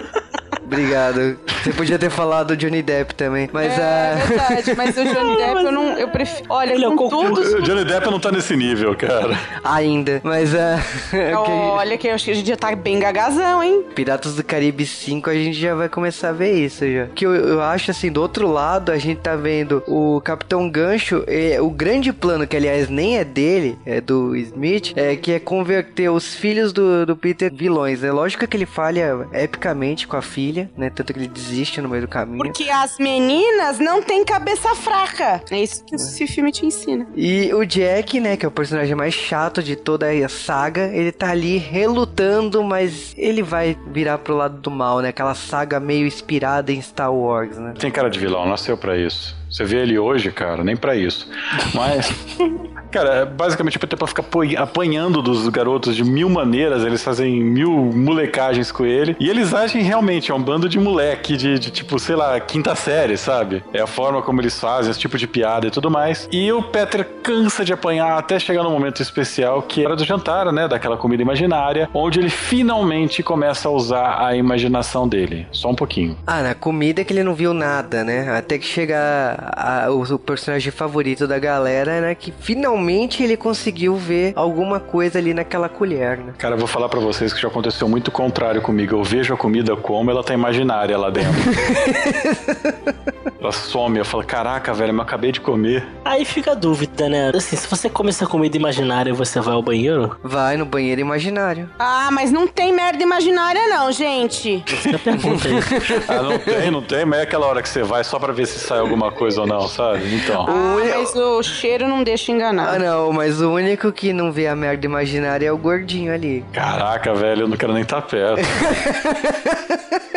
Speaker 1: Obrigado. Você podia ter falado do Johnny Depp também. Mas
Speaker 4: é,
Speaker 1: a.
Speaker 4: É verdade, mas o Johnny Depp eu não. Eu prefiro. Olha, Ele é com é todos.
Speaker 2: O Johnny Depp não tá nesse nível, cara.
Speaker 1: Ainda. Mas a.
Speaker 4: Uh... Olha, que eu acho que a gente já tá bem gagazão, hein?
Speaker 1: Piratas do Caribe 5, a gente já vai começar a ver isso já. Que eu, eu acho assim, do outro lado, a gente tá vendo o Capitão Gancho, é, o grande plano, que aliás nem é dele, é do Smith, é que é converter os filhos do, do Peter vilões, né? Lógico que ele falha epicamente com a filha, né? Tanto que ele desiste no meio do caminho.
Speaker 4: Porque as meninas não têm cabeça fraca. É isso que esse filme te ensina.
Speaker 1: E o Jack, né, que é o personagem mais chato de toda a saga, ele tá ali relutando, mas ele vai virar pro lado do mal, né? Aquela saga meio inspirada em Star Wars, né?
Speaker 2: Tem cara de vilão, nasceu para isso. Você vê ele hoje, cara, nem para isso. Mas, cara, é basicamente até pra ficar apanhando dos garotos de mil maneiras, eles fazem mil molecagens com ele. E eles agem realmente, é um bando de moleque, de, de tipo, sei lá, quinta série, sabe? É a forma como eles fazem, esse tipo de piada e tudo mais. E o Peter cansa de apanhar até chegar no momento especial que era do jantar, né? Daquela comida imaginária, onde ele finalmente começa a usar a imaginação dele. Só um pouquinho.
Speaker 1: Ah, na comida que ele não viu nada, né? Até que chega a, o, o, personagem favorito da galera, né? Que finalmente ele conseguiu ver alguma coisa ali naquela colher, né?
Speaker 2: Cara, eu vou falar para vocês que já aconteceu muito contrário comigo. Eu vejo a comida como ela tá imaginária lá dentro. ela some, eu falo, caraca, velho, eu acabei de comer.
Speaker 3: Aí fica a dúvida, né? Assim, se você come essa comida imaginária, você vai ao banheiro?
Speaker 1: Vai no banheiro imaginário.
Speaker 4: Ah, mas não tem merda imaginária não, gente.
Speaker 3: Você pergunta aí.
Speaker 2: ah, não tem, não tem, mas é aquela hora que você vai só pra ver se sai alguma coisa coisa ou não, sabe? Então.
Speaker 4: Ah, mas o cheiro não deixa enganar.
Speaker 1: Ah, não, mas o único que não vê a merda imaginária é o gordinho ali.
Speaker 2: Caraca, velho, eu não quero nem estar tá perto.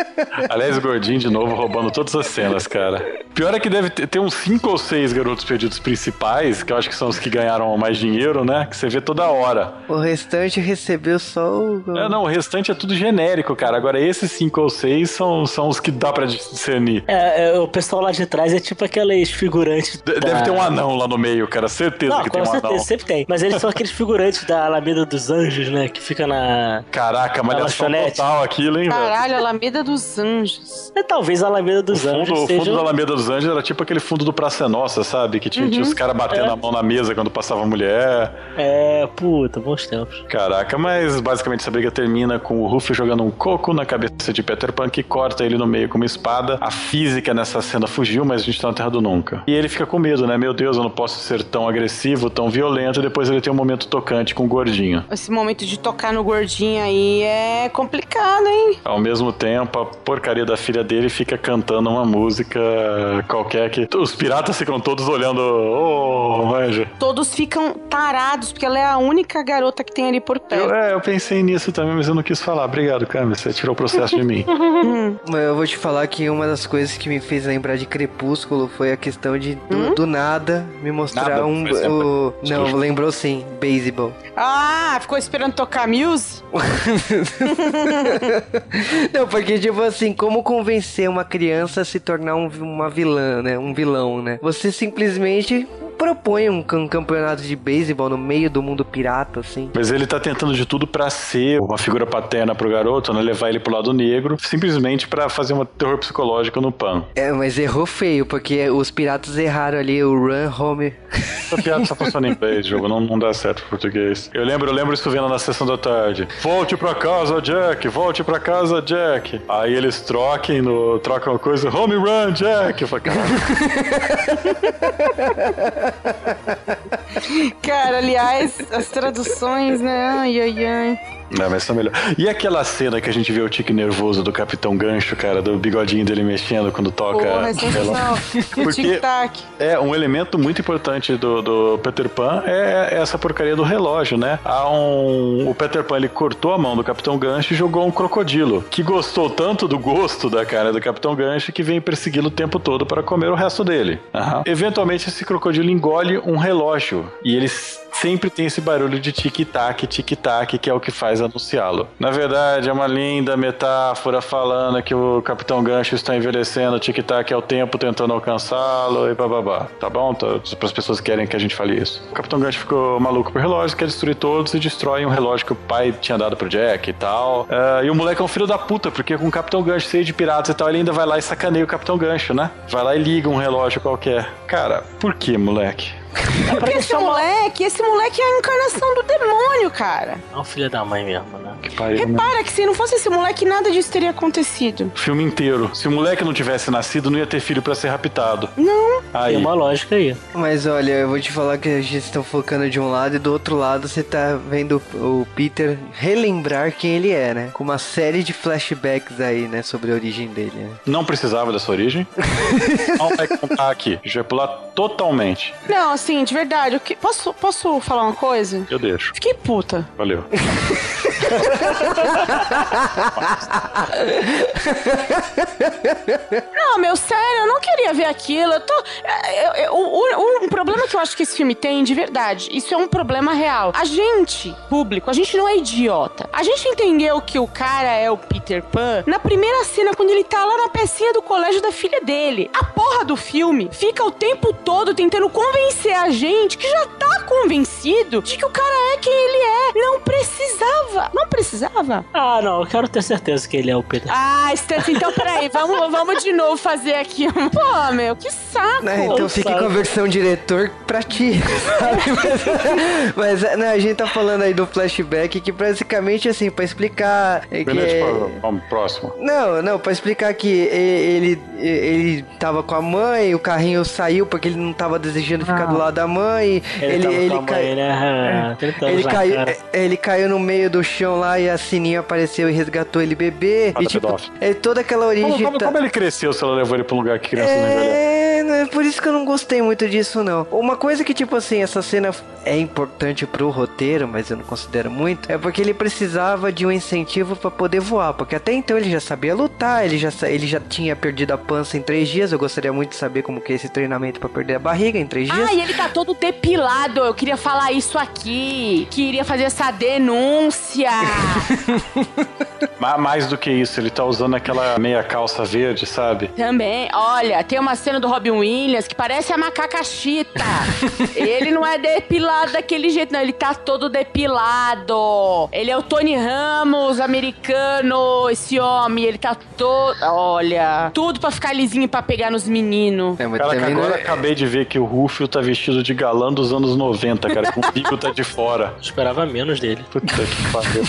Speaker 2: Aliás, o gordinho de novo roubando todas as cenas, cara. Pior é que deve ter, ter uns 5 ou 6 garotos perdidos principais, que eu acho que são os que ganharam mais dinheiro, né? Que você vê toda hora.
Speaker 1: O restante recebeu só o.
Speaker 2: É, não, o restante é tudo genérico, cara. Agora, esses 5 ou 6 são, são os que dá pra discernir.
Speaker 3: É, é, o pessoal lá de trás é tipo aqueles figurantes.
Speaker 2: Da... Deve ter um anão lá no meio, cara. Certeza
Speaker 3: não,
Speaker 2: que tem um
Speaker 3: certeza,
Speaker 2: anão.
Speaker 3: sempre tem. Mas eles são aqueles figurantes da Alameda dos Anjos, né? Que fica na.
Speaker 2: Caraca, malhação total aquilo, hein,
Speaker 4: Caralho, Alameda dos Anjos.
Speaker 3: É talvez a Alameda dos
Speaker 2: o fundo,
Speaker 3: Anjos.
Speaker 2: O
Speaker 3: seja...
Speaker 2: fundo da Alameda dos Anjos era tipo aquele fundo do Praça Nossa, sabe? Que tinha, uhum. tinha os caras batendo é. a mão na mesa quando passava a mulher.
Speaker 3: É, puta, bons tempos.
Speaker 2: Caraca, mas basicamente essa briga termina com o Ruffy jogando um coco na cabeça de Peter Pan que corta ele no meio com uma espada. A física nessa cena fugiu, mas a gente tá na Terra do Nunca. E ele fica com medo, né? Meu Deus, eu não posso ser tão agressivo, tão violento. E depois ele tem um momento tocante com o gordinho.
Speaker 4: Esse momento de tocar no gordinho aí é complicado, hein?
Speaker 2: Ao mesmo tempo, a porcaria da filha dele fica cantando uma música qualquer que os piratas ficam todos olhando, ô, oh, Anja.
Speaker 4: Todos ficam tarados, porque ela é a única garota que tem ali por perto.
Speaker 2: Eu, é, eu pensei nisso também, mas eu não quis falar. Obrigado, Câmara, você tirou o processo de mim.
Speaker 1: eu vou te falar que uma das coisas que me fez lembrar de Crepúsculo foi a questão de, do, hum? do nada, me mostrar nada, um... O, não, lembrou sim, baseball.
Speaker 4: Ah, ficou esperando tocar Muse?
Speaker 1: não, porque, tipo assim, como convencer uma criança a se tornar um, uma vilã, né? Um vilão, né? Você simplesmente propõe um, campeonato de beisebol no meio do mundo pirata, assim.
Speaker 2: Mas ele tá tentando de tudo para ser uma figura paterna pro garoto, né? Levar ele pro lado negro, simplesmente para fazer um terror psicológico no Pan.
Speaker 1: É, mas errou feio, porque os piratas erraram ali o Run Home.
Speaker 2: Essa piada só funciona em inglês, jogo, não, não dá certo em português. Eu lembro, eu lembro isso vendo na sessão da tarde. Volte pra casa, Jack! Volte pra casa, Jack! Aí eles troquem no, trocam a coisa, home run, Jack! Eu falei,
Speaker 4: Cara, aliás, as traduções, né? Ai, ai, ai.
Speaker 2: Não, mas tá melhor. E aquela cena que a gente vê o tique nervoso do Capitão Gancho, cara, do bigodinho dele mexendo quando toca.
Speaker 4: Porra, é ela... Porque
Speaker 2: é um elemento muito importante do, do Peter Pan é essa porcaria do relógio, né? Há um, o Peter Pan ele cortou a mão do Capitão Gancho e jogou um crocodilo que gostou tanto do gosto da cara do Capitão Gancho que vem persegui-lo o tempo todo para comer o resto dele. Uhum. Eventualmente esse crocodilo engole um relógio e eles sempre tem esse barulho de tic-tac, tic-tac, que é o que faz anunciá-lo. Na verdade, é uma linda metáfora falando que o Capitão Gancho está envelhecendo, tic-tac é o tempo tentando alcançá-lo e bababá. Tá bom? Tá, para as pessoas que querem que a gente fale isso. O Capitão Gancho ficou maluco por relógio, quer destruir todos e destrói um relógio que o pai tinha dado pro Jack e tal. Uh, e o moleque é um filho da puta, porque com o Capitão Gancho cheio de piratas e tal, ele ainda vai lá e sacaneia o Capitão Gancho, né? Vai lá e liga um relógio qualquer. Cara, por que, moleque?
Speaker 4: É porque esse moleque, esse moleque é a encarnação do demônio, cara.
Speaker 3: É um filho da mãe mesmo, né?
Speaker 2: Que pariu,
Speaker 4: Repara né? que se não fosse esse moleque, nada disso teria acontecido.
Speaker 2: O filme inteiro. Se o moleque não tivesse nascido, não ia ter filho para ser raptado.
Speaker 4: Não.
Speaker 3: Aí. Tem uma lógica aí.
Speaker 1: Mas olha, eu vou te falar que a gente está focando de um lado e do outro lado você tá vendo o Peter relembrar quem ele é, né? Com uma série de flashbacks aí, né? Sobre a origem dele. Né?
Speaker 2: Não precisava dessa origem. não vai contar aqui. A gente vai pular totalmente.
Speaker 4: Não, assim, de verdade, que... posso, posso falar uma coisa?
Speaker 2: Eu deixo.
Speaker 4: Fiquei puta.
Speaker 2: Valeu.
Speaker 4: não, meu, sério, eu não queria ver aquilo. Eu tô. Eu, eu, o, um problema que eu acho que esse filme tem, de verdade, isso é um problema real. A gente, público, a gente não é idiota. A gente entendeu que o cara é o Peter Pan na primeira cena, quando ele tá lá na pecinha do colégio da filha dele. A porra do filme fica o tempo todo tentando convencer a gente que já tá convencido de que o cara é quem ele é. Não precisava. Precisava.
Speaker 3: Ah, não, eu quero ter certeza que ele é o Peter.
Speaker 4: Ah, Steph, então peraí, vamos, vamos de novo fazer aqui. Pô, meu, que saco.
Speaker 1: Não, então fique com a versão diretor pra ti, sabe? Mas, mas não, a gente tá falando aí do flashback que basicamente, assim, pra explicar...
Speaker 2: É Beleza,
Speaker 1: que...
Speaker 2: vamos, próximo.
Speaker 1: Não, não, pra explicar que ele, ele tava com a mãe, o carrinho saiu porque ele não tava desejando ficar do lado da mãe.
Speaker 3: Ele, ele, ele, cai... né?
Speaker 1: ele, caiu, ele caiu no meio do chão lá e a Sininho apareceu e resgatou ele bebê. e tipo, é toda aquela origem. Como,
Speaker 2: como,
Speaker 1: tá...
Speaker 2: como, ele cresceu se ela levou ele pra um lugar que criança é... não
Speaker 1: É, por isso que eu não gostei muito disso, não. Uma coisa que, tipo assim, essa cena é importante pro roteiro, mas eu não considero muito, é porque ele precisava de um incentivo para poder voar. Porque até então ele já sabia lutar, ele já, ele já tinha perdido a pança em três dias. Eu gostaria muito de saber como que é esse treinamento para perder a barriga em três dias.
Speaker 4: Ah, e ele tá todo depilado. Eu queria falar isso aqui. Queria fazer essa denúncia.
Speaker 2: Mais do que isso, ele tá usando aquela meia calça verde, sabe?
Speaker 4: Também. Olha, tem uma cena do Robin Williams que parece a macaca chita. ele não é depilado daquele jeito, não. Ele tá todo depilado. Ele é o Tony Ramos americano, esse homem. Ele tá todo. Olha, tudo pra ficar lisinho pra pegar nos meninos.
Speaker 2: É, cara, agora é... acabei de ver que o Rufio tá vestido de galã dos anos 90, cara. Com o bico tá de fora.
Speaker 3: esperava menos dele.
Speaker 2: Puta que pariu.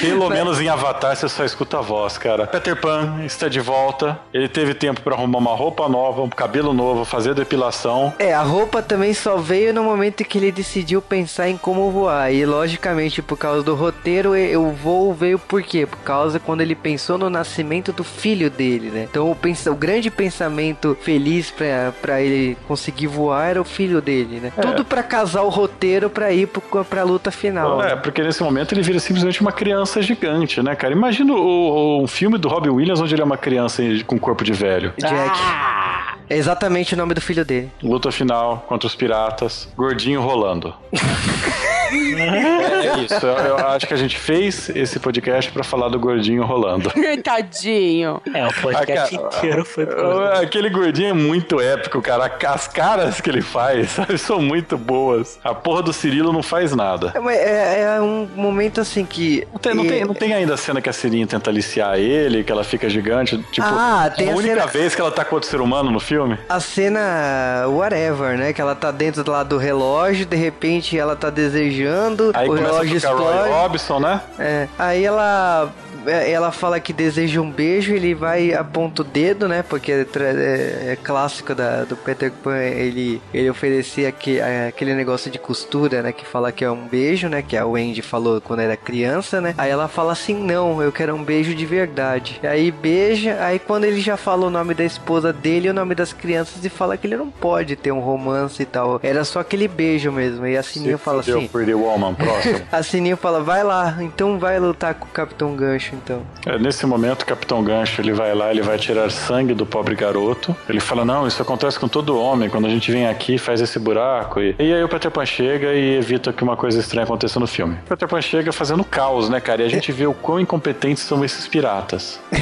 Speaker 2: Pelo menos em Avatar você só escuta a voz, cara. Peter Pan está de volta. Ele teve tempo para arrumar uma roupa nova, um cabelo novo, fazer depilação.
Speaker 1: É, a roupa também só veio no momento que ele decidiu pensar em como voar. E logicamente, por causa do roteiro, o voo veio por quê? Por causa quando ele pensou no nascimento do filho dele, né? Então o, pens o grande pensamento feliz para ele conseguir voar era o filho dele, né? É. Tudo para casar o roteiro para ir pro, pra luta final.
Speaker 2: É, né? porque nesse momento ele vira simplesmente uma criança gigante, né, cara? Imagina o, o, um filme do Robin Williams onde ele é uma criança com corpo de velho.
Speaker 1: Jack. Ah! É exatamente o nome do filho dele.
Speaker 2: Luta final contra os piratas, gordinho rolando. É, é, isso. Eu, eu, acho que a gente fez esse podcast pra falar do gordinho rolando.
Speaker 4: Tadinho.
Speaker 3: É, o podcast a, inteiro foi pro...
Speaker 2: Aquele gordinho é muito épico, cara. As caras que ele faz, sabe, são muito boas. A porra do Cirilo não faz nada.
Speaker 1: É, é, é um momento assim que.
Speaker 2: Não tem, não, tem, não tem ainda a cena que a Sirinha tenta aliciar ele, que ela fica gigante. Tipo, ah, tem a, a única cena... vez que ela tá com outro ser humano no filme.
Speaker 1: A cena whatever, né? Que ela tá dentro lá do relógio, de repente ela tá desejando
Speaker 2: Aí
Speaker 1: o
Speaker 2: relógio explode. Robson, né?
Speaker 1: É. Aí ela é, ela fala que deseja um beijo, ele vai aponta o dedo, né? Porque é, é, é clássico da, do Peter Pan, ele, ele oferecia aqui, aquele negócio de costura, né? Que fala que é um beijo, né? Que a Wendy falou quando era criança, né? Aí ela fala assim, não, eu quero um beijo de verdade. Aí beija, aí quando ele já fala o nome da esposa dele e o nome da, das crianças e fala que ele não pode ter um romance e tal. Era só aquele beijo mesmo. E a Sininho
Speaker 2: Se
Speaker 1: fala assim.
Speaker 2: Pretty Woman, próximo.
Speaker 1: A Sininho fala, vai lá, então vai lutar com o Capitão Gancho, então.
Speaker 2: É, nesse momento, o Capitão Gancho ele vai lá, ele vai tirar sangue do pobre garoto. Ele fala: Não, isso acontece com todo homem. Quando a gente vem aqui, faz esse buraco. E, e aí o Peter Pan chega e evita que uma coisa estranha aconteça no filme. O Peter Pan chega fazendo caos, né, cara? E a gente vê o quão incompetentes são esses piratas.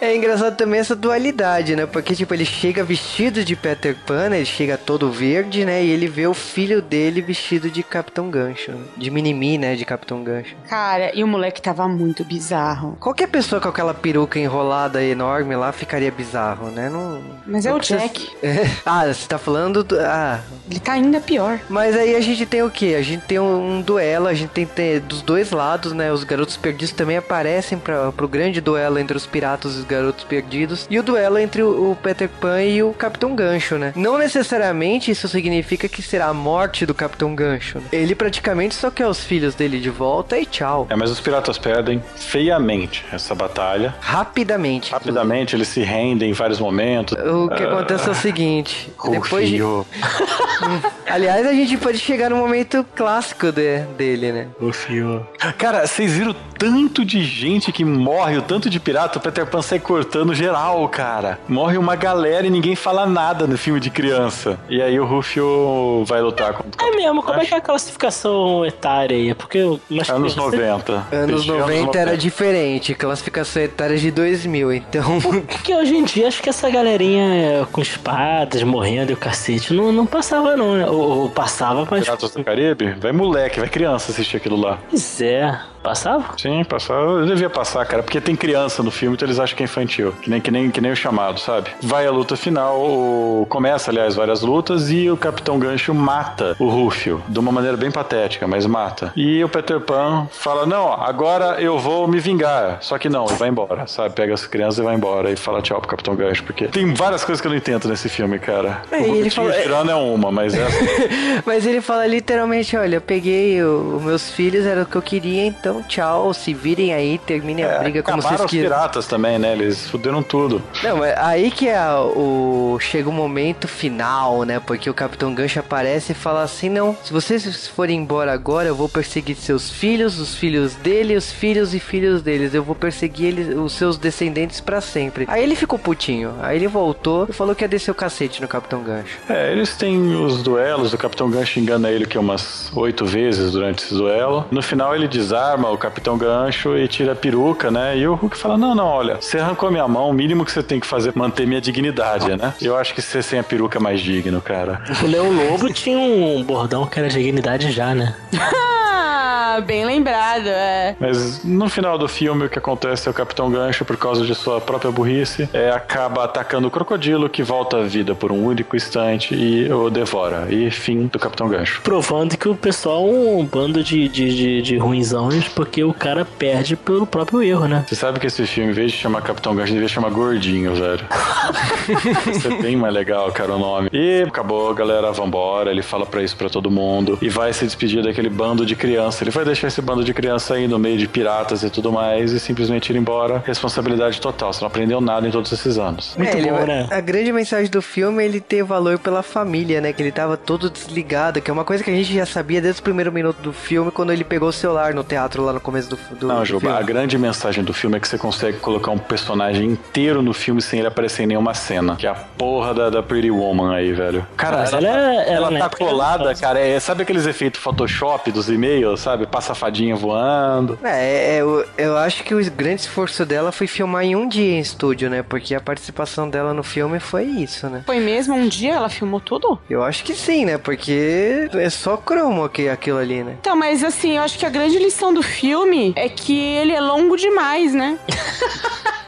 Speaker 1: É engraçado também essa dualidade, né? Porque, tipo, ele chega vestido de Peter Pan, ele chega todo verde, né? E ele vê o filho dele vestido de Capitão Gancho. De Minimi, né? De Capitão Gancho.
Speaker 4: Cara, e o moleque tava muito bizarro.
Speaker 1: Qualquer pessoa com aquela peruca enrolada enorme lá ficaria bizarro, né? Não.
Speaker 4: Mas é o Jack.
Speaker 1: ah, você tá falando. Do... Ah.
Speaker 4: Ele tá ainda pior.
Speaker 1: Mas aí a gente tem o que? A gente tem um, um duelo, a gente tem, tem dos dois lados, né? Os garotos perdidos também aparecem para pro grande duelo entre os piratas e os garotos perdidos. E o duelo entre o, o Peter Pan e o Capitão Gancho, né? Não necessariamente isso significa que será a morte do Capitão Gancho. né? Ele praticamente só quer os filhos dele de volta e tchau.
Speaker 2: É, mas os piratas perdem feiamente essa batalha.
Speaker 1: Rapidamente.
Speaker 2: Rapidamente eles se rendem em vários momentos.
Speaker 1: O que acontece é o seguinte, depois de... Aliás, a gente pode chegar no momento clássico de- dele, né?
Speaker 3: O fio.
Speaker 2: Cara, vocês viram o tanto de gente que morre, o tanto de pirata, o Peter Pan sai cortando geral, cara. Morre uma galera e ninguém fala nada no filme de criança. E aí o Rufio vai lutar contra
Speaker 3: É mesmo, como é que é a classificação etária aí? É porque umas
Speaker 2: Anos
Speaker 3: crianças-
Speaker 2: 90.
Speaker 1: Anos
Speaker 2: Anos
Speaker 1: 90 era diferente, classificação etária de 2000, então...
Speaker 3: Porque hoje em dia acho que essa galerinha é, com espadas morrendo e o cacete não, não passava não, né? Ou, ou passava, mas.
Speaker 2: Piratas do Caribe? Vai moleque, vai criança assistir aquilo lá.
Speaker 3: Pois é. Passava?
Speaker 2: Sim, passar, eu devia passar, cara, porque tem criança no filme, então eles acham que é infantil. Que nem, que nem, que nem o chamado, sabe? Vai a luta final, o- começa, aliás, várias lutas, e o Capitão Gancho mata o Rufio, de uma maneira bem patética, mas mata. E o Peter Pan fala: Não, agora eu vou me vingar. Só que não, ele vai embora, sabe? Pega as crianças e vai embora e fala tchau pro Capitão Gancho, porque tem várias coisas que eu não entendo nesse filme, cara.
Speaker 1: É,
Speaker 2: o
Speaker 1: ele fala-
Speaker 2: tirando é uma, mas essa.
Speaker 1: Mas ele fala literalmente, olha, eu peguei os meus filhos, era o que eu queria, então tchau, se virem aí, terminem a briga como
Speaker 2: É,
Speaker 1: vocês
Speaker 2: os
Speaker 1: quiserem.
Speaker 2: piratas também, né? Eles fuderam tudo.
Speaker 1: Não, mas aí que é o chega o momento final, né? Porque o Capitão Gancho aparece e fala assim: "Não, se vocês forem embora agora, eu vou perseguir seus filhos, os filhos dele, os filhos e filhos deles. Eu vou perseguir eles, os seus descendentes pra sempre". Aí ele ficou putinho. Aí ele voltou e falou que ia descer o cacete no Capitão Gancho.
Speaker 2: É, eles têm os duelos, o Capitão Gancho engana ele que umas oito vezes durante esse duelo. No final ele desarma o Capitão Gancho e tira a peruca, né? E o Hulk fala, não, não, olha, você arrancou minha mão, o mínimo que você tem que fazer é manter minha dignidade, né? Eu acho que ser sem a peruca é mais digno, cara.
Speaker 3: O Leão Lobo tinha um bordão que era dignidade já, né?
Speaker 4: Ah, bem lembrado, é.
Speaker 2: Mas no final do filme o que acontece é o Capitão Gancho, por causa de sua própria burrice, é, acaba atacando o crocodilo que volta à vida por um único instante e o devora. E fim do Capitão Gancho.
Speaker 3: Provando que o pessoal é um bando de, de, de, de ruinzões, porque o cara perde pelo próprio erro, né?
Speaker 2: Você sabe que esse filme, em vez de chamar Capitão Gancho, devia chamar Gordinho, velho. Isso é bem mais legal, cara, o nome. E acabou, galera, vambora. Ele fala pra isso pra todo mundo. E vai se despedir daquele bando de criança. Ele vai deixar esse bando de criança aí no meio de piratas e tudo mais e simplesmente ir embora. Responsabilidade total. Você não aprendeu nada em todos esses anos.
Speaker 3: Muito
Speaker 1: É, ele-
Speaker 3: bom, né?
Speaker 1: A grande mensagem do filme é ele ter valor pela família, né? Que ele tava todo desligado, que é uma coisa que a gente já sabia desde o primeiro minuto do filme, quando ele pegou o celular no teatro lá no começo do, do,
Speaker 2: Não,
Speaker 1: do
Speaker 2: Juba,
Speaker 1: filme.
Speaker 2: a grande mensagem do filme é que você consegue colocar um personagem inteiro no filme sem ele aparecer em nenhuma cena. Que é a porra da, da Pretty Woman aí, velho. Cara,
Speaker 3: Mas
Speaker 2: ela,
Speaker 3: ela é-
Speaker 2: ela,
Speaker 3: ela na
Speaker 2: tá
Speaker 3: época era
Speaker 2: colada, cara. É, sabe aqueles efeitos Photoshop dos e-mails, sabe? Passa a fadinha voando.
Speaker 1: É, é, eu, eu acho que o grande esforço dela foi filmar em um dia em estúdio, né? Porque a participação dela no filme foi isso, né?
Speaker 4: Foi mesmo um dia ela filmou tudo?
Speaker 1: Eu acho que sim, né? Porque é só cromo aquilo ali, né?
Speaker 4: Então, mas assim, eu acho que a grande lição do filme é que ele é longo demais, né?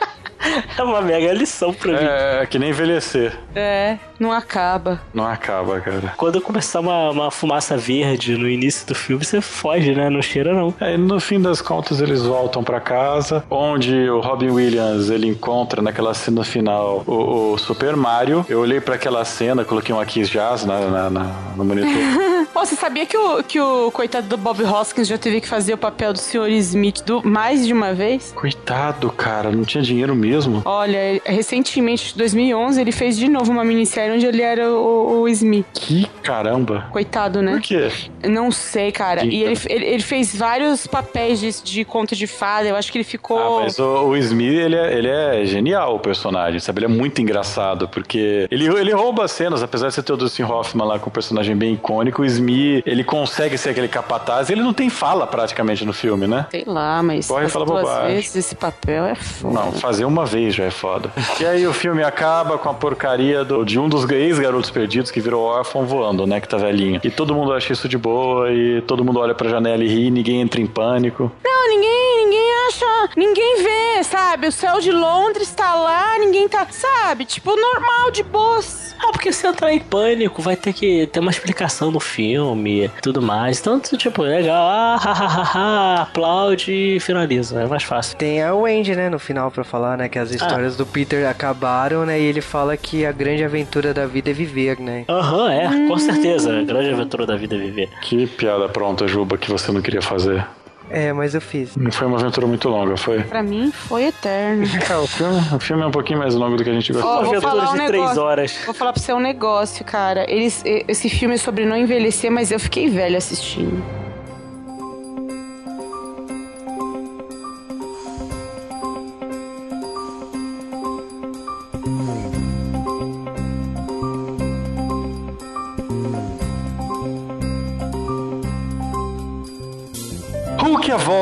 Speaker 3: É uma mega lição pra mim.
Speaker 2: É, que nem envelhecer.
Speaker 4: É, não acaba.
Speaker 2: Não acaba, cara.
Speaker 3: Quando começar uma, uma fumaça verde no início do filme, você foge, né? Não cheira, não.
Speaker 2: Aí, no fim das contas, eles voltam pra casa, onde o Robin Williams ele encontra naquela cena final o, o Super Mario. Eu olhei pra aquela cena, coloquei um Kiss Jazz na, na- na- no monitor.
Speaker 4: Pô, você sabia que o, que o coitado do Bob Hoskins já teve que fazer o papel do Sr. Smith do, mais de uma vez?
Speaker 2: Coitado, cara, não tinha dinheiro mesmo.
Speaker 4: Olha, recentemente, em 2011, ele fez de novo uma minissérie onde ele era o, o Smith.
Speaker 2: Que caramba.
Speaker 4: Coitado, né?
Speaker 2: Por quê?
Speaker 4: Não sei, cara. E ele, ele, ele fez vários papéis de, de conto de fada. Eu acho que ele ficou.
Speaker 2: Ah, mas o, o Smith, ele é, ele é genial, o personagem, sabe? Ele é muito engraçado, porque ele, ele rouba as cenas, apesar de você ter o Dustin Hoffman lá com um personagem bem icônico, o Smith, ele consegue ser aquele capataz, ele não tem fala praticamente no filme, né?
Speaker 4: Sei lá, mas
Speaker 2: Corre e fala bobagem.
Speaker 4: vezes esse papel é foda.
Speaker 2: Não, fazer uma vez já é foda. E aí o filme acaba com a porcaria do- de um dos ex-garotos perdidos que virou órfão voando, né? Que tá velhinho. E todo mundo acha isso de boa, e todo mundo olha pra janela e ri, ninguém entra em pânico.
Speaker 4: Não, ninguém, ninguém acha, ninguém vê, sabe? O céu de Londres tá lá, ninguém tá, sabe? Tipo, normal, de boas.
Speaker 3: Ah, porque se entrar em pânico, vai ter que ter uma explicação no filme e tudo mais. Então, tipo, legal, ah, ha, ha, ha, ha, aplaude e finaliza. É mais fácil.
Speaker 1: Tem a Wendy, né, no final pra falar, né, que as histórias do Peter acabaram, né, e ele fala que a grande aventura da vida é viver, né.
Speaker 3: Aham, é, com certeza. A grande aventura da vida é viver.
Speaker 2: Que piada pronta, Juba, que você não queria fazer.
Speaker 1: É, mas eu fiz.
Speaker 2: Não foi uma aventura muito longa, foi?
Speaker 4: Pra mim, foi eterno.
Speaker 2: É, o filme, o filme é um pouquinho mais longo do que a gente
Speaker 4: Ó,
Speaker 2: gostava.
Speaker 4: vou
Speaker 3: Aventuras
Speaker 4: um
Speaker 3: de três horas.
Speaker 4: Vou falar pra você um negócio, cara. Eles, esse filme é sobre não envelhecer, mas eu fiquei velha assistindo.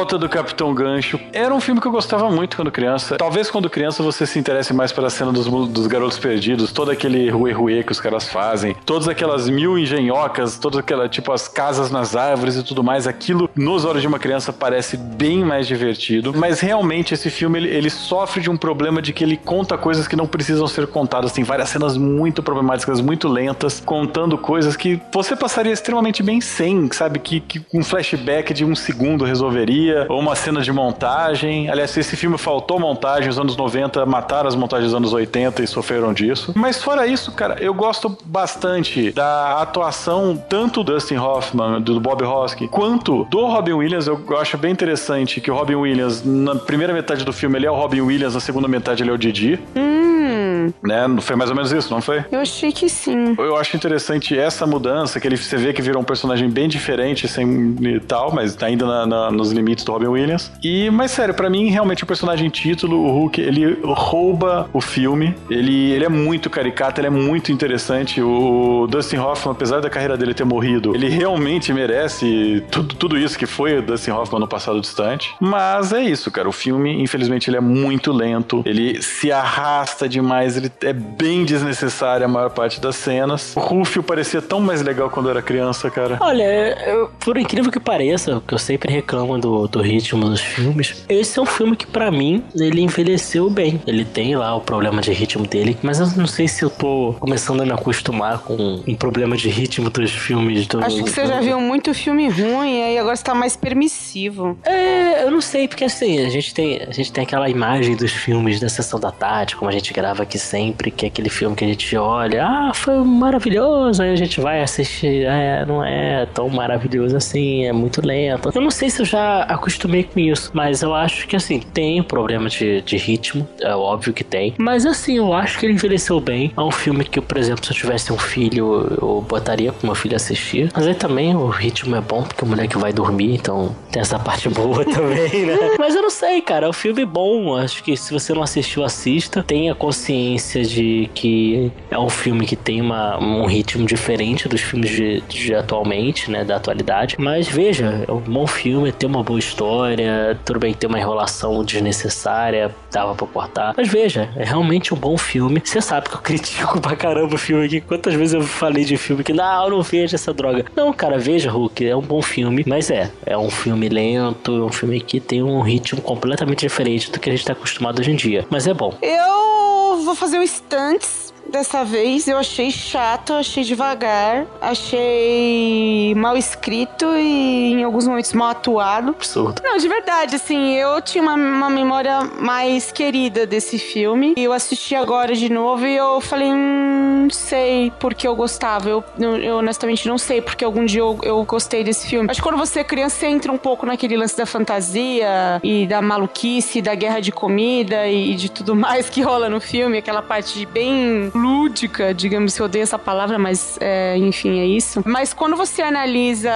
Speaker 2: Hulk, a volta do Capitão Gancho. Era um filme que eu gostava muito quando criança. Talvez quando criança você se interesse mais pela cena dos, dos garotos perdidos, todo aquele ruê-ruê que os caras fazem, todas aquelas mil engenhocas, todas aquelas, tipo, as casas nas árvores e tudo mais. Aquilo, nos olhos de uma criança, parece bem mais divertido. Mas realmente esse filme, ele, ele sofre de um problema de que ele conta coisas que não precisam ser contadas. Tem várias cenas muito problemáticas, muito lentas, contando coisas que você passaria extremamente bem sem, sabe? Que, que um flashback de um segundo resolveria, ou uma cena de montagem. Aliás, esse filme faltou montagem, os anos 90 mataram as montagens dos anos 80 e sofreram disso. Mas fora isso, cara, eu gosto bastante da atuação tanto do Dustin Hoffman, do Bob Hoskins, quanto do Robin Williams. Eu acho bem interessante que o Robin Williams, na primeira metade do filme, ele é o Robin Williams, na segunda metade ele é o Didi,
Speaker 4: Hum,
Speaker 2: né? Foi mais ou menos isso, não foi?
Speaker 4: eu achei que sim.
Speaker 2: Eu acho interessante essa mudança, que ele você vê que virou um personagem bem diferente sem e tal, mas tá ainda na- na- nos limites do Robin Williams. E, mas sério, pra mim, realmente o personagem título, o Hulk, ele rouba o filme. Ele, ele é muito caricato, ele é muito interessante. O Dustin Hoffman, apesar da carreira dele ter morrido, ele realmente merece tudo, tudo isso que foi o Dustin Hoffman no passado distante. Mas é isso, cara. O filme, infelizmente, ele é muito lento. Ele se arrasta demais. Ele é bem desnecessário a maior parte das cenas. O Rufio parecia tão mais legal quando era criança, cara.
Speaker 3: Olha, eu- por incrível que pareça, que eu sempre reclamo do, do ritmo dos filmes, esse é um filme que pra mim ele envelheceu bem. Ele tem lá o problema de ritmo dele, mas eu não sei se eu tô começando a me acostumar com um problema de ritmo dos filmes do.
Speaker 4: Acho que você já viu muito filme ruim e aí agora você tá mais permissivo.
Speaker 3: É, eu não sei, porque assim, a gente tem, a gente tem aquela imagem dos filmes da sessão da tarde, como a gente grava aqui sempre, que é aquele filme que a gente olha, ah, foi maravilhoso, aí a gente vai assistir, é, não é tão maravilhoso assim, é muito lento. Eu não sei se eu já acostumei com isso, mas eu acho que assim, tem um problema de, de ritmo, é óbvio que tem, mas assim, eu acho que ele envelheceu bem. É um filme que, por exemplo, se eu tivesse um filho, eu botaria pro meu filho assistir. Mas aí também o ritmo é bom, porque o moleque vai dormir, então tem essa parte boa também, né? Mas eu não sei, cara, é um filme bom. Acho que se você não assistiu, assista. Tenha consciência de que é um filme que tem uma, um ritmo diferente dos filmes de, de atualmente, né? Da atualidade. Mas veja, é um bom filme, tem uma boa história. Tudo bem, tem uma enrolação desnecessária, dava pra cortar. Mas veja, é realmente um bom filme. Você sabe que eu critico pra caramba o filme aqui. Quantas vezes eu falei de filme que não, eu não vejo essa droga. Não, cara, veja, Hulk, é um bom filme. Mas é, é um filme lento, é um filme que tem um ritmo completamente diferente do que a gente tá acostumado hoje em dia. Mas é bom.
Speaker 4: Eu vou fazer o Stunts dessa vez. Eu achei chato, achei devagar, achei mal escrito e em alguns momentos mal atuado.
Speaker 3: Absurdo.
Speaker 4: Não, de verdade, assim, eu tinha uma, uma memória mais querida desse filme. E eu assisti agora de novo e eu falei, hum, não sei porque eu gostava. Eu, eu, eu honestamente não sei porque algum dia eu, eu gostei desse filme. Acho que quando você é criança, você entra um pouco naquele lance da fantasia e da maluquice, da guerra de comida e de tudo mais que rola no filme. Aquela parte bem lúdica, digamos, eu odeio essa palavra, mas é, enfim, é isso. Mas quando você analisa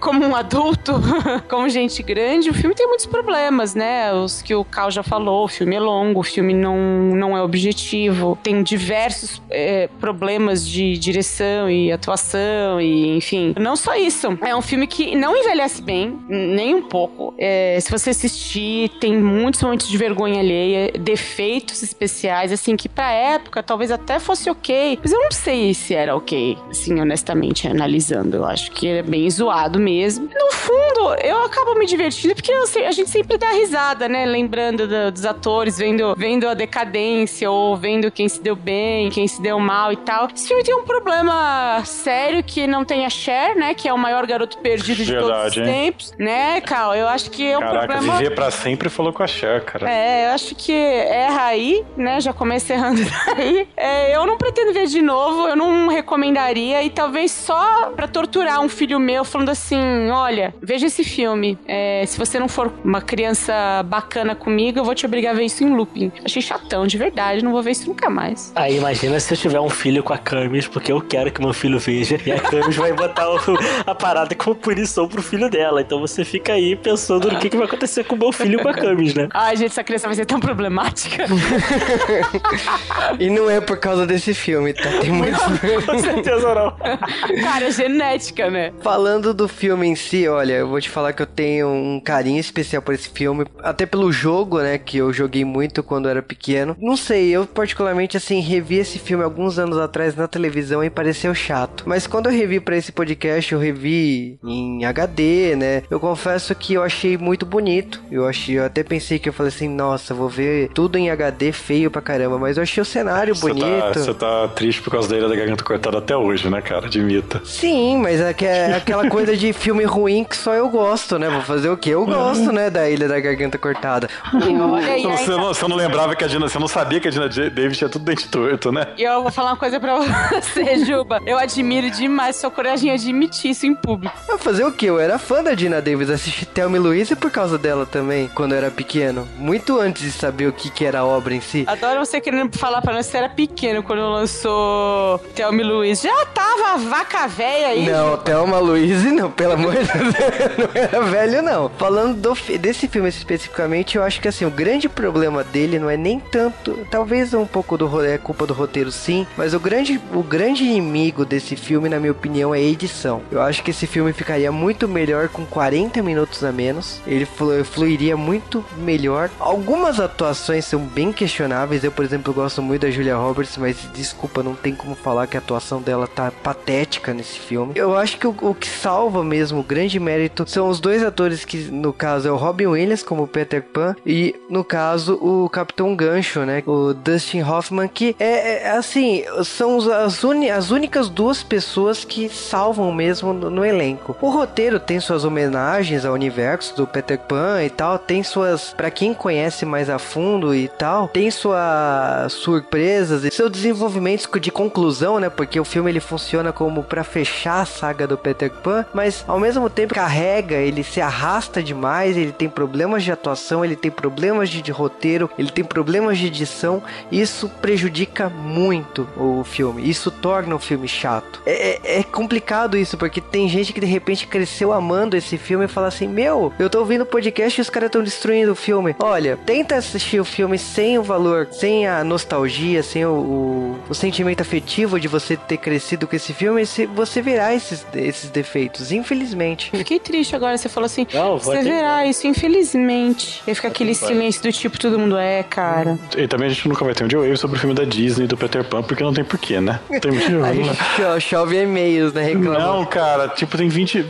Speaker 4: como um adulto, como gente grande, o filme tem muitos problemas, né? Os que o Cal já falou, o filme é longo, o filme não, não é objetivo, tem diversos é, problemas de direção e atuação e enfim. Não só isso, é um filme que não envelhece bem, nem um pouco. É, se você assistir, tem muitos momentos de vergonha alheia, defeitos especiais, assim, que pra época talvez até fosse ok, mas eu não sei se era ok, assim, honestamente, analisando. Eu acho que é bem zoado mesmo. No fundo, eu acabo me divertindo porque eu, a gente sempre dá risada, né? Lembrando do, dos atores, vendo, vendo a decadência ou vendo quem se deu bem, quem se deu mal e tal. Esse filme tem um problema sério que não tem a Cher, né? Que é o maior garoto perdido de Verdade, todos os hein? tempos, né, Cal? Eu acho que é um
Speaker 2: Caraca,
Speaker 4: problema...
Speaker 2: viver pra sempre falou com a Cher, cara.
Speaker 4: É, eu acho que erra aí, né? Já comecei errando daí. É, eu não pretendo ver de novo, eu não recomendaria e talvez só pra torturar um filho meu falando assim, olha, veja esse filme. É, se você não for uma criança bacana comigo, eu vou te obrigar a ver isso em looping. Achei chatão, de verdade, não vou ver isso nunca mais.
Speaker 3: Aí imagina se eu tiver um filho com a Camis, porque eu quero que meu filho veja, e a Camis vai botar o, a parada como punição pro filho dela. Então você fica aí pensando no que, que vai acontecer com o meu filho com a Camis, né?
Speaker 4: Ai, gente, essa criança vai ser tão problemática.
Speaker 1: e não é por causa desse filme, tá? Tem muito.
Speaker 3: com certeza não.
Speaker 4: Cara, genética, né?
Speaker 1: Falando do filme em si, olha, eu vou te falar que eu tenho um carinho especial por esse filme, até pelo jogo, né, que eu joguei muito quando era pequeno. Não sei, eu particularmente assim revi esse filme alguns anos atrás na televisão e pareceu chato. Mas quando eu revi para esse podcast, eu revi em HD, né? Eu confesso que eu achei muito bonito. Eu achei, eu até pensei que eu falei assim, nossa, vou ver tudo em HD feio pra caramba, mas eu achei o cenário
Speaker 2: você tá. Você tá, tá triste por causa da Ilha da Garganta Cortada até hoje, né, cara? Admita.
Speaker 1: Sim, mas é, é aquela coisa de filme ruim que só eu gosto, né? Vou fazer o quê? Eu gosto, né, da Ilha da Garganta Cortada.
Speaker 2: você, não, você não lembrava que a Dina, você não sabia que a Dina Davis tinha tudo dente torto, né?
Speaker 4: E eu vou falar uma coisa pra você, Juba. Eu admiro demais sua coragem de admitir isso em público.
Speaker 1: Vai fazer o quê? Eu era fã da Dina Davis, assisti Thelma e Louise por causa dela também, quando eu era pequeno. Muito antes de saber o que, que era a obra em si.
Speaker 4: Adoro você querendo falar pra nós que você era pequeno quando lançou Thelma Louise. Já tava vaca velha aí?
Speaker 1: Não, Thelma Louise não, pelo amor de Deus. não era velho, não. Falando do, desse filme especificamente, eu acho que assim, o grande problema dele não é nem tanto. Talvez um pouco do é culpa do roteiro, sim. Mas o grande, o grande inimigo desse filme, na minha opinião, é a edição. Eu acho que esse filme ficaria muito melhor com 40 minutos a menos. Ele fluiria muito melhor. Algumas atuações são bem questionáveis. Eu, por exemplo, gosto muito da Julia Roberts, mas desculpa, não tem como falar que a atuação dela tá patética nesse filme. Eu acho que o, o que salva mesmo, o grande mérito, são os dois atores que, no caso, é o Robin Williams como Peter Pan e, no caso, o Capitão Gancho, né? O Dustin Hoffman, que é, é assim, são as, uni, as únicas duas pessoas que salvam mesmo no, no elenco. O roteiro tem suas homenagens ao universo do Peter Pan e tal, tem suas, para quem conhece mais a fundo e tal, tem suas surpresas e seu desenvolvimento de conclusão, né? Porque o filme ele funciona como para fechar a saga do Peter Pan, mas ao mesmo tempo carrega, ele se arrasta demais, ele tem problemas de atuação, ele tem problemas de, de roteiro, ele tem problemas de edição. Isso prejudica muito o filme. Isso torna o filme chato. É, é, é complicado isso, porque tem gente que de repente cresceu amando esse filme e fala assim: Meu, eu tô ouvindo podcast e os caras estão destruindo o filme. Olha, tenta assistir o filme sem o valor, sem a nostalgia, sem o, o, o sentimento afetivo de você ter crescido com esse filme, e você verá esses, esses defeitos, infelizmente.
Speaker 4: Fiquei triste agora, você falou assim: Não, Você verá isso, infelizmente. E fica aquele silêncio do tipo, todo mundo é, cara.
Speaker 2: E também a gente nunca vai ter um dia wave sobre o filme da Disney do Peter Pan, porque não tem porquê, né? Não tem motivo.
Speaker 1: a gente chove e-mails, né? Reclama.
Speaker 2: Não, cara, tipo, tem 20.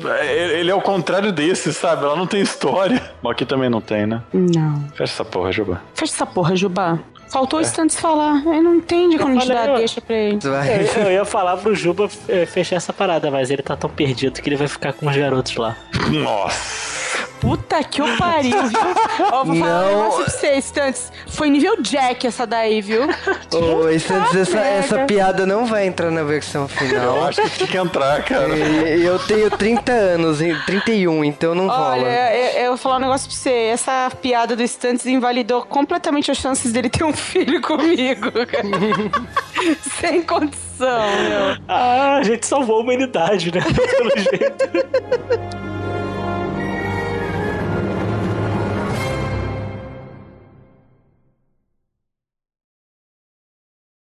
Speaker 2: Ele é o contrário desse, sabe? Ela não tem história. Mas aqui também não tem, né?
Speaker 4: Não.
Speaker 2: Fecha essa porra, Juba.
Speaker 4: Fecha essa porra, Juba. Faltou é. instantes falar. Ele não entende quando a gente dá deixa pra ele.
Speaker 3: Eu, eu, ia falar pro Juba é, fechar essa parada, mas ele tá tão perdido que ele vai ficar com os garotos lá.
Speaker 2: Nossa.
Speaker 4: Puta que o pariu, viu? Ó, vou falar um
Speaker 1: Não.
Speaker 4: negócio pra vocês, Stunts. Foi nível Jack essa daí, viu?
Speaker 1: Ô, Santos, essa, essa piada não vai entrar na versão
Speaker 2: Eu
Speaker 1: final.
Speaker 2: acho que tinha que entrar, cara.
Speaker 1: E Eu tenho 30 anos, hein, 31, então não
Speaker 4: Olha,
Speaker 1: rola.
Speaker 4: eu, eu vou falar um negócio pra você. Essa piada do Stunts invalidou completamente as chances dele ter um filho comigo, cara. Sem condição, meu.
Speaker 3: Ah, a gente salvou a humanidade, né? Pelo jeito.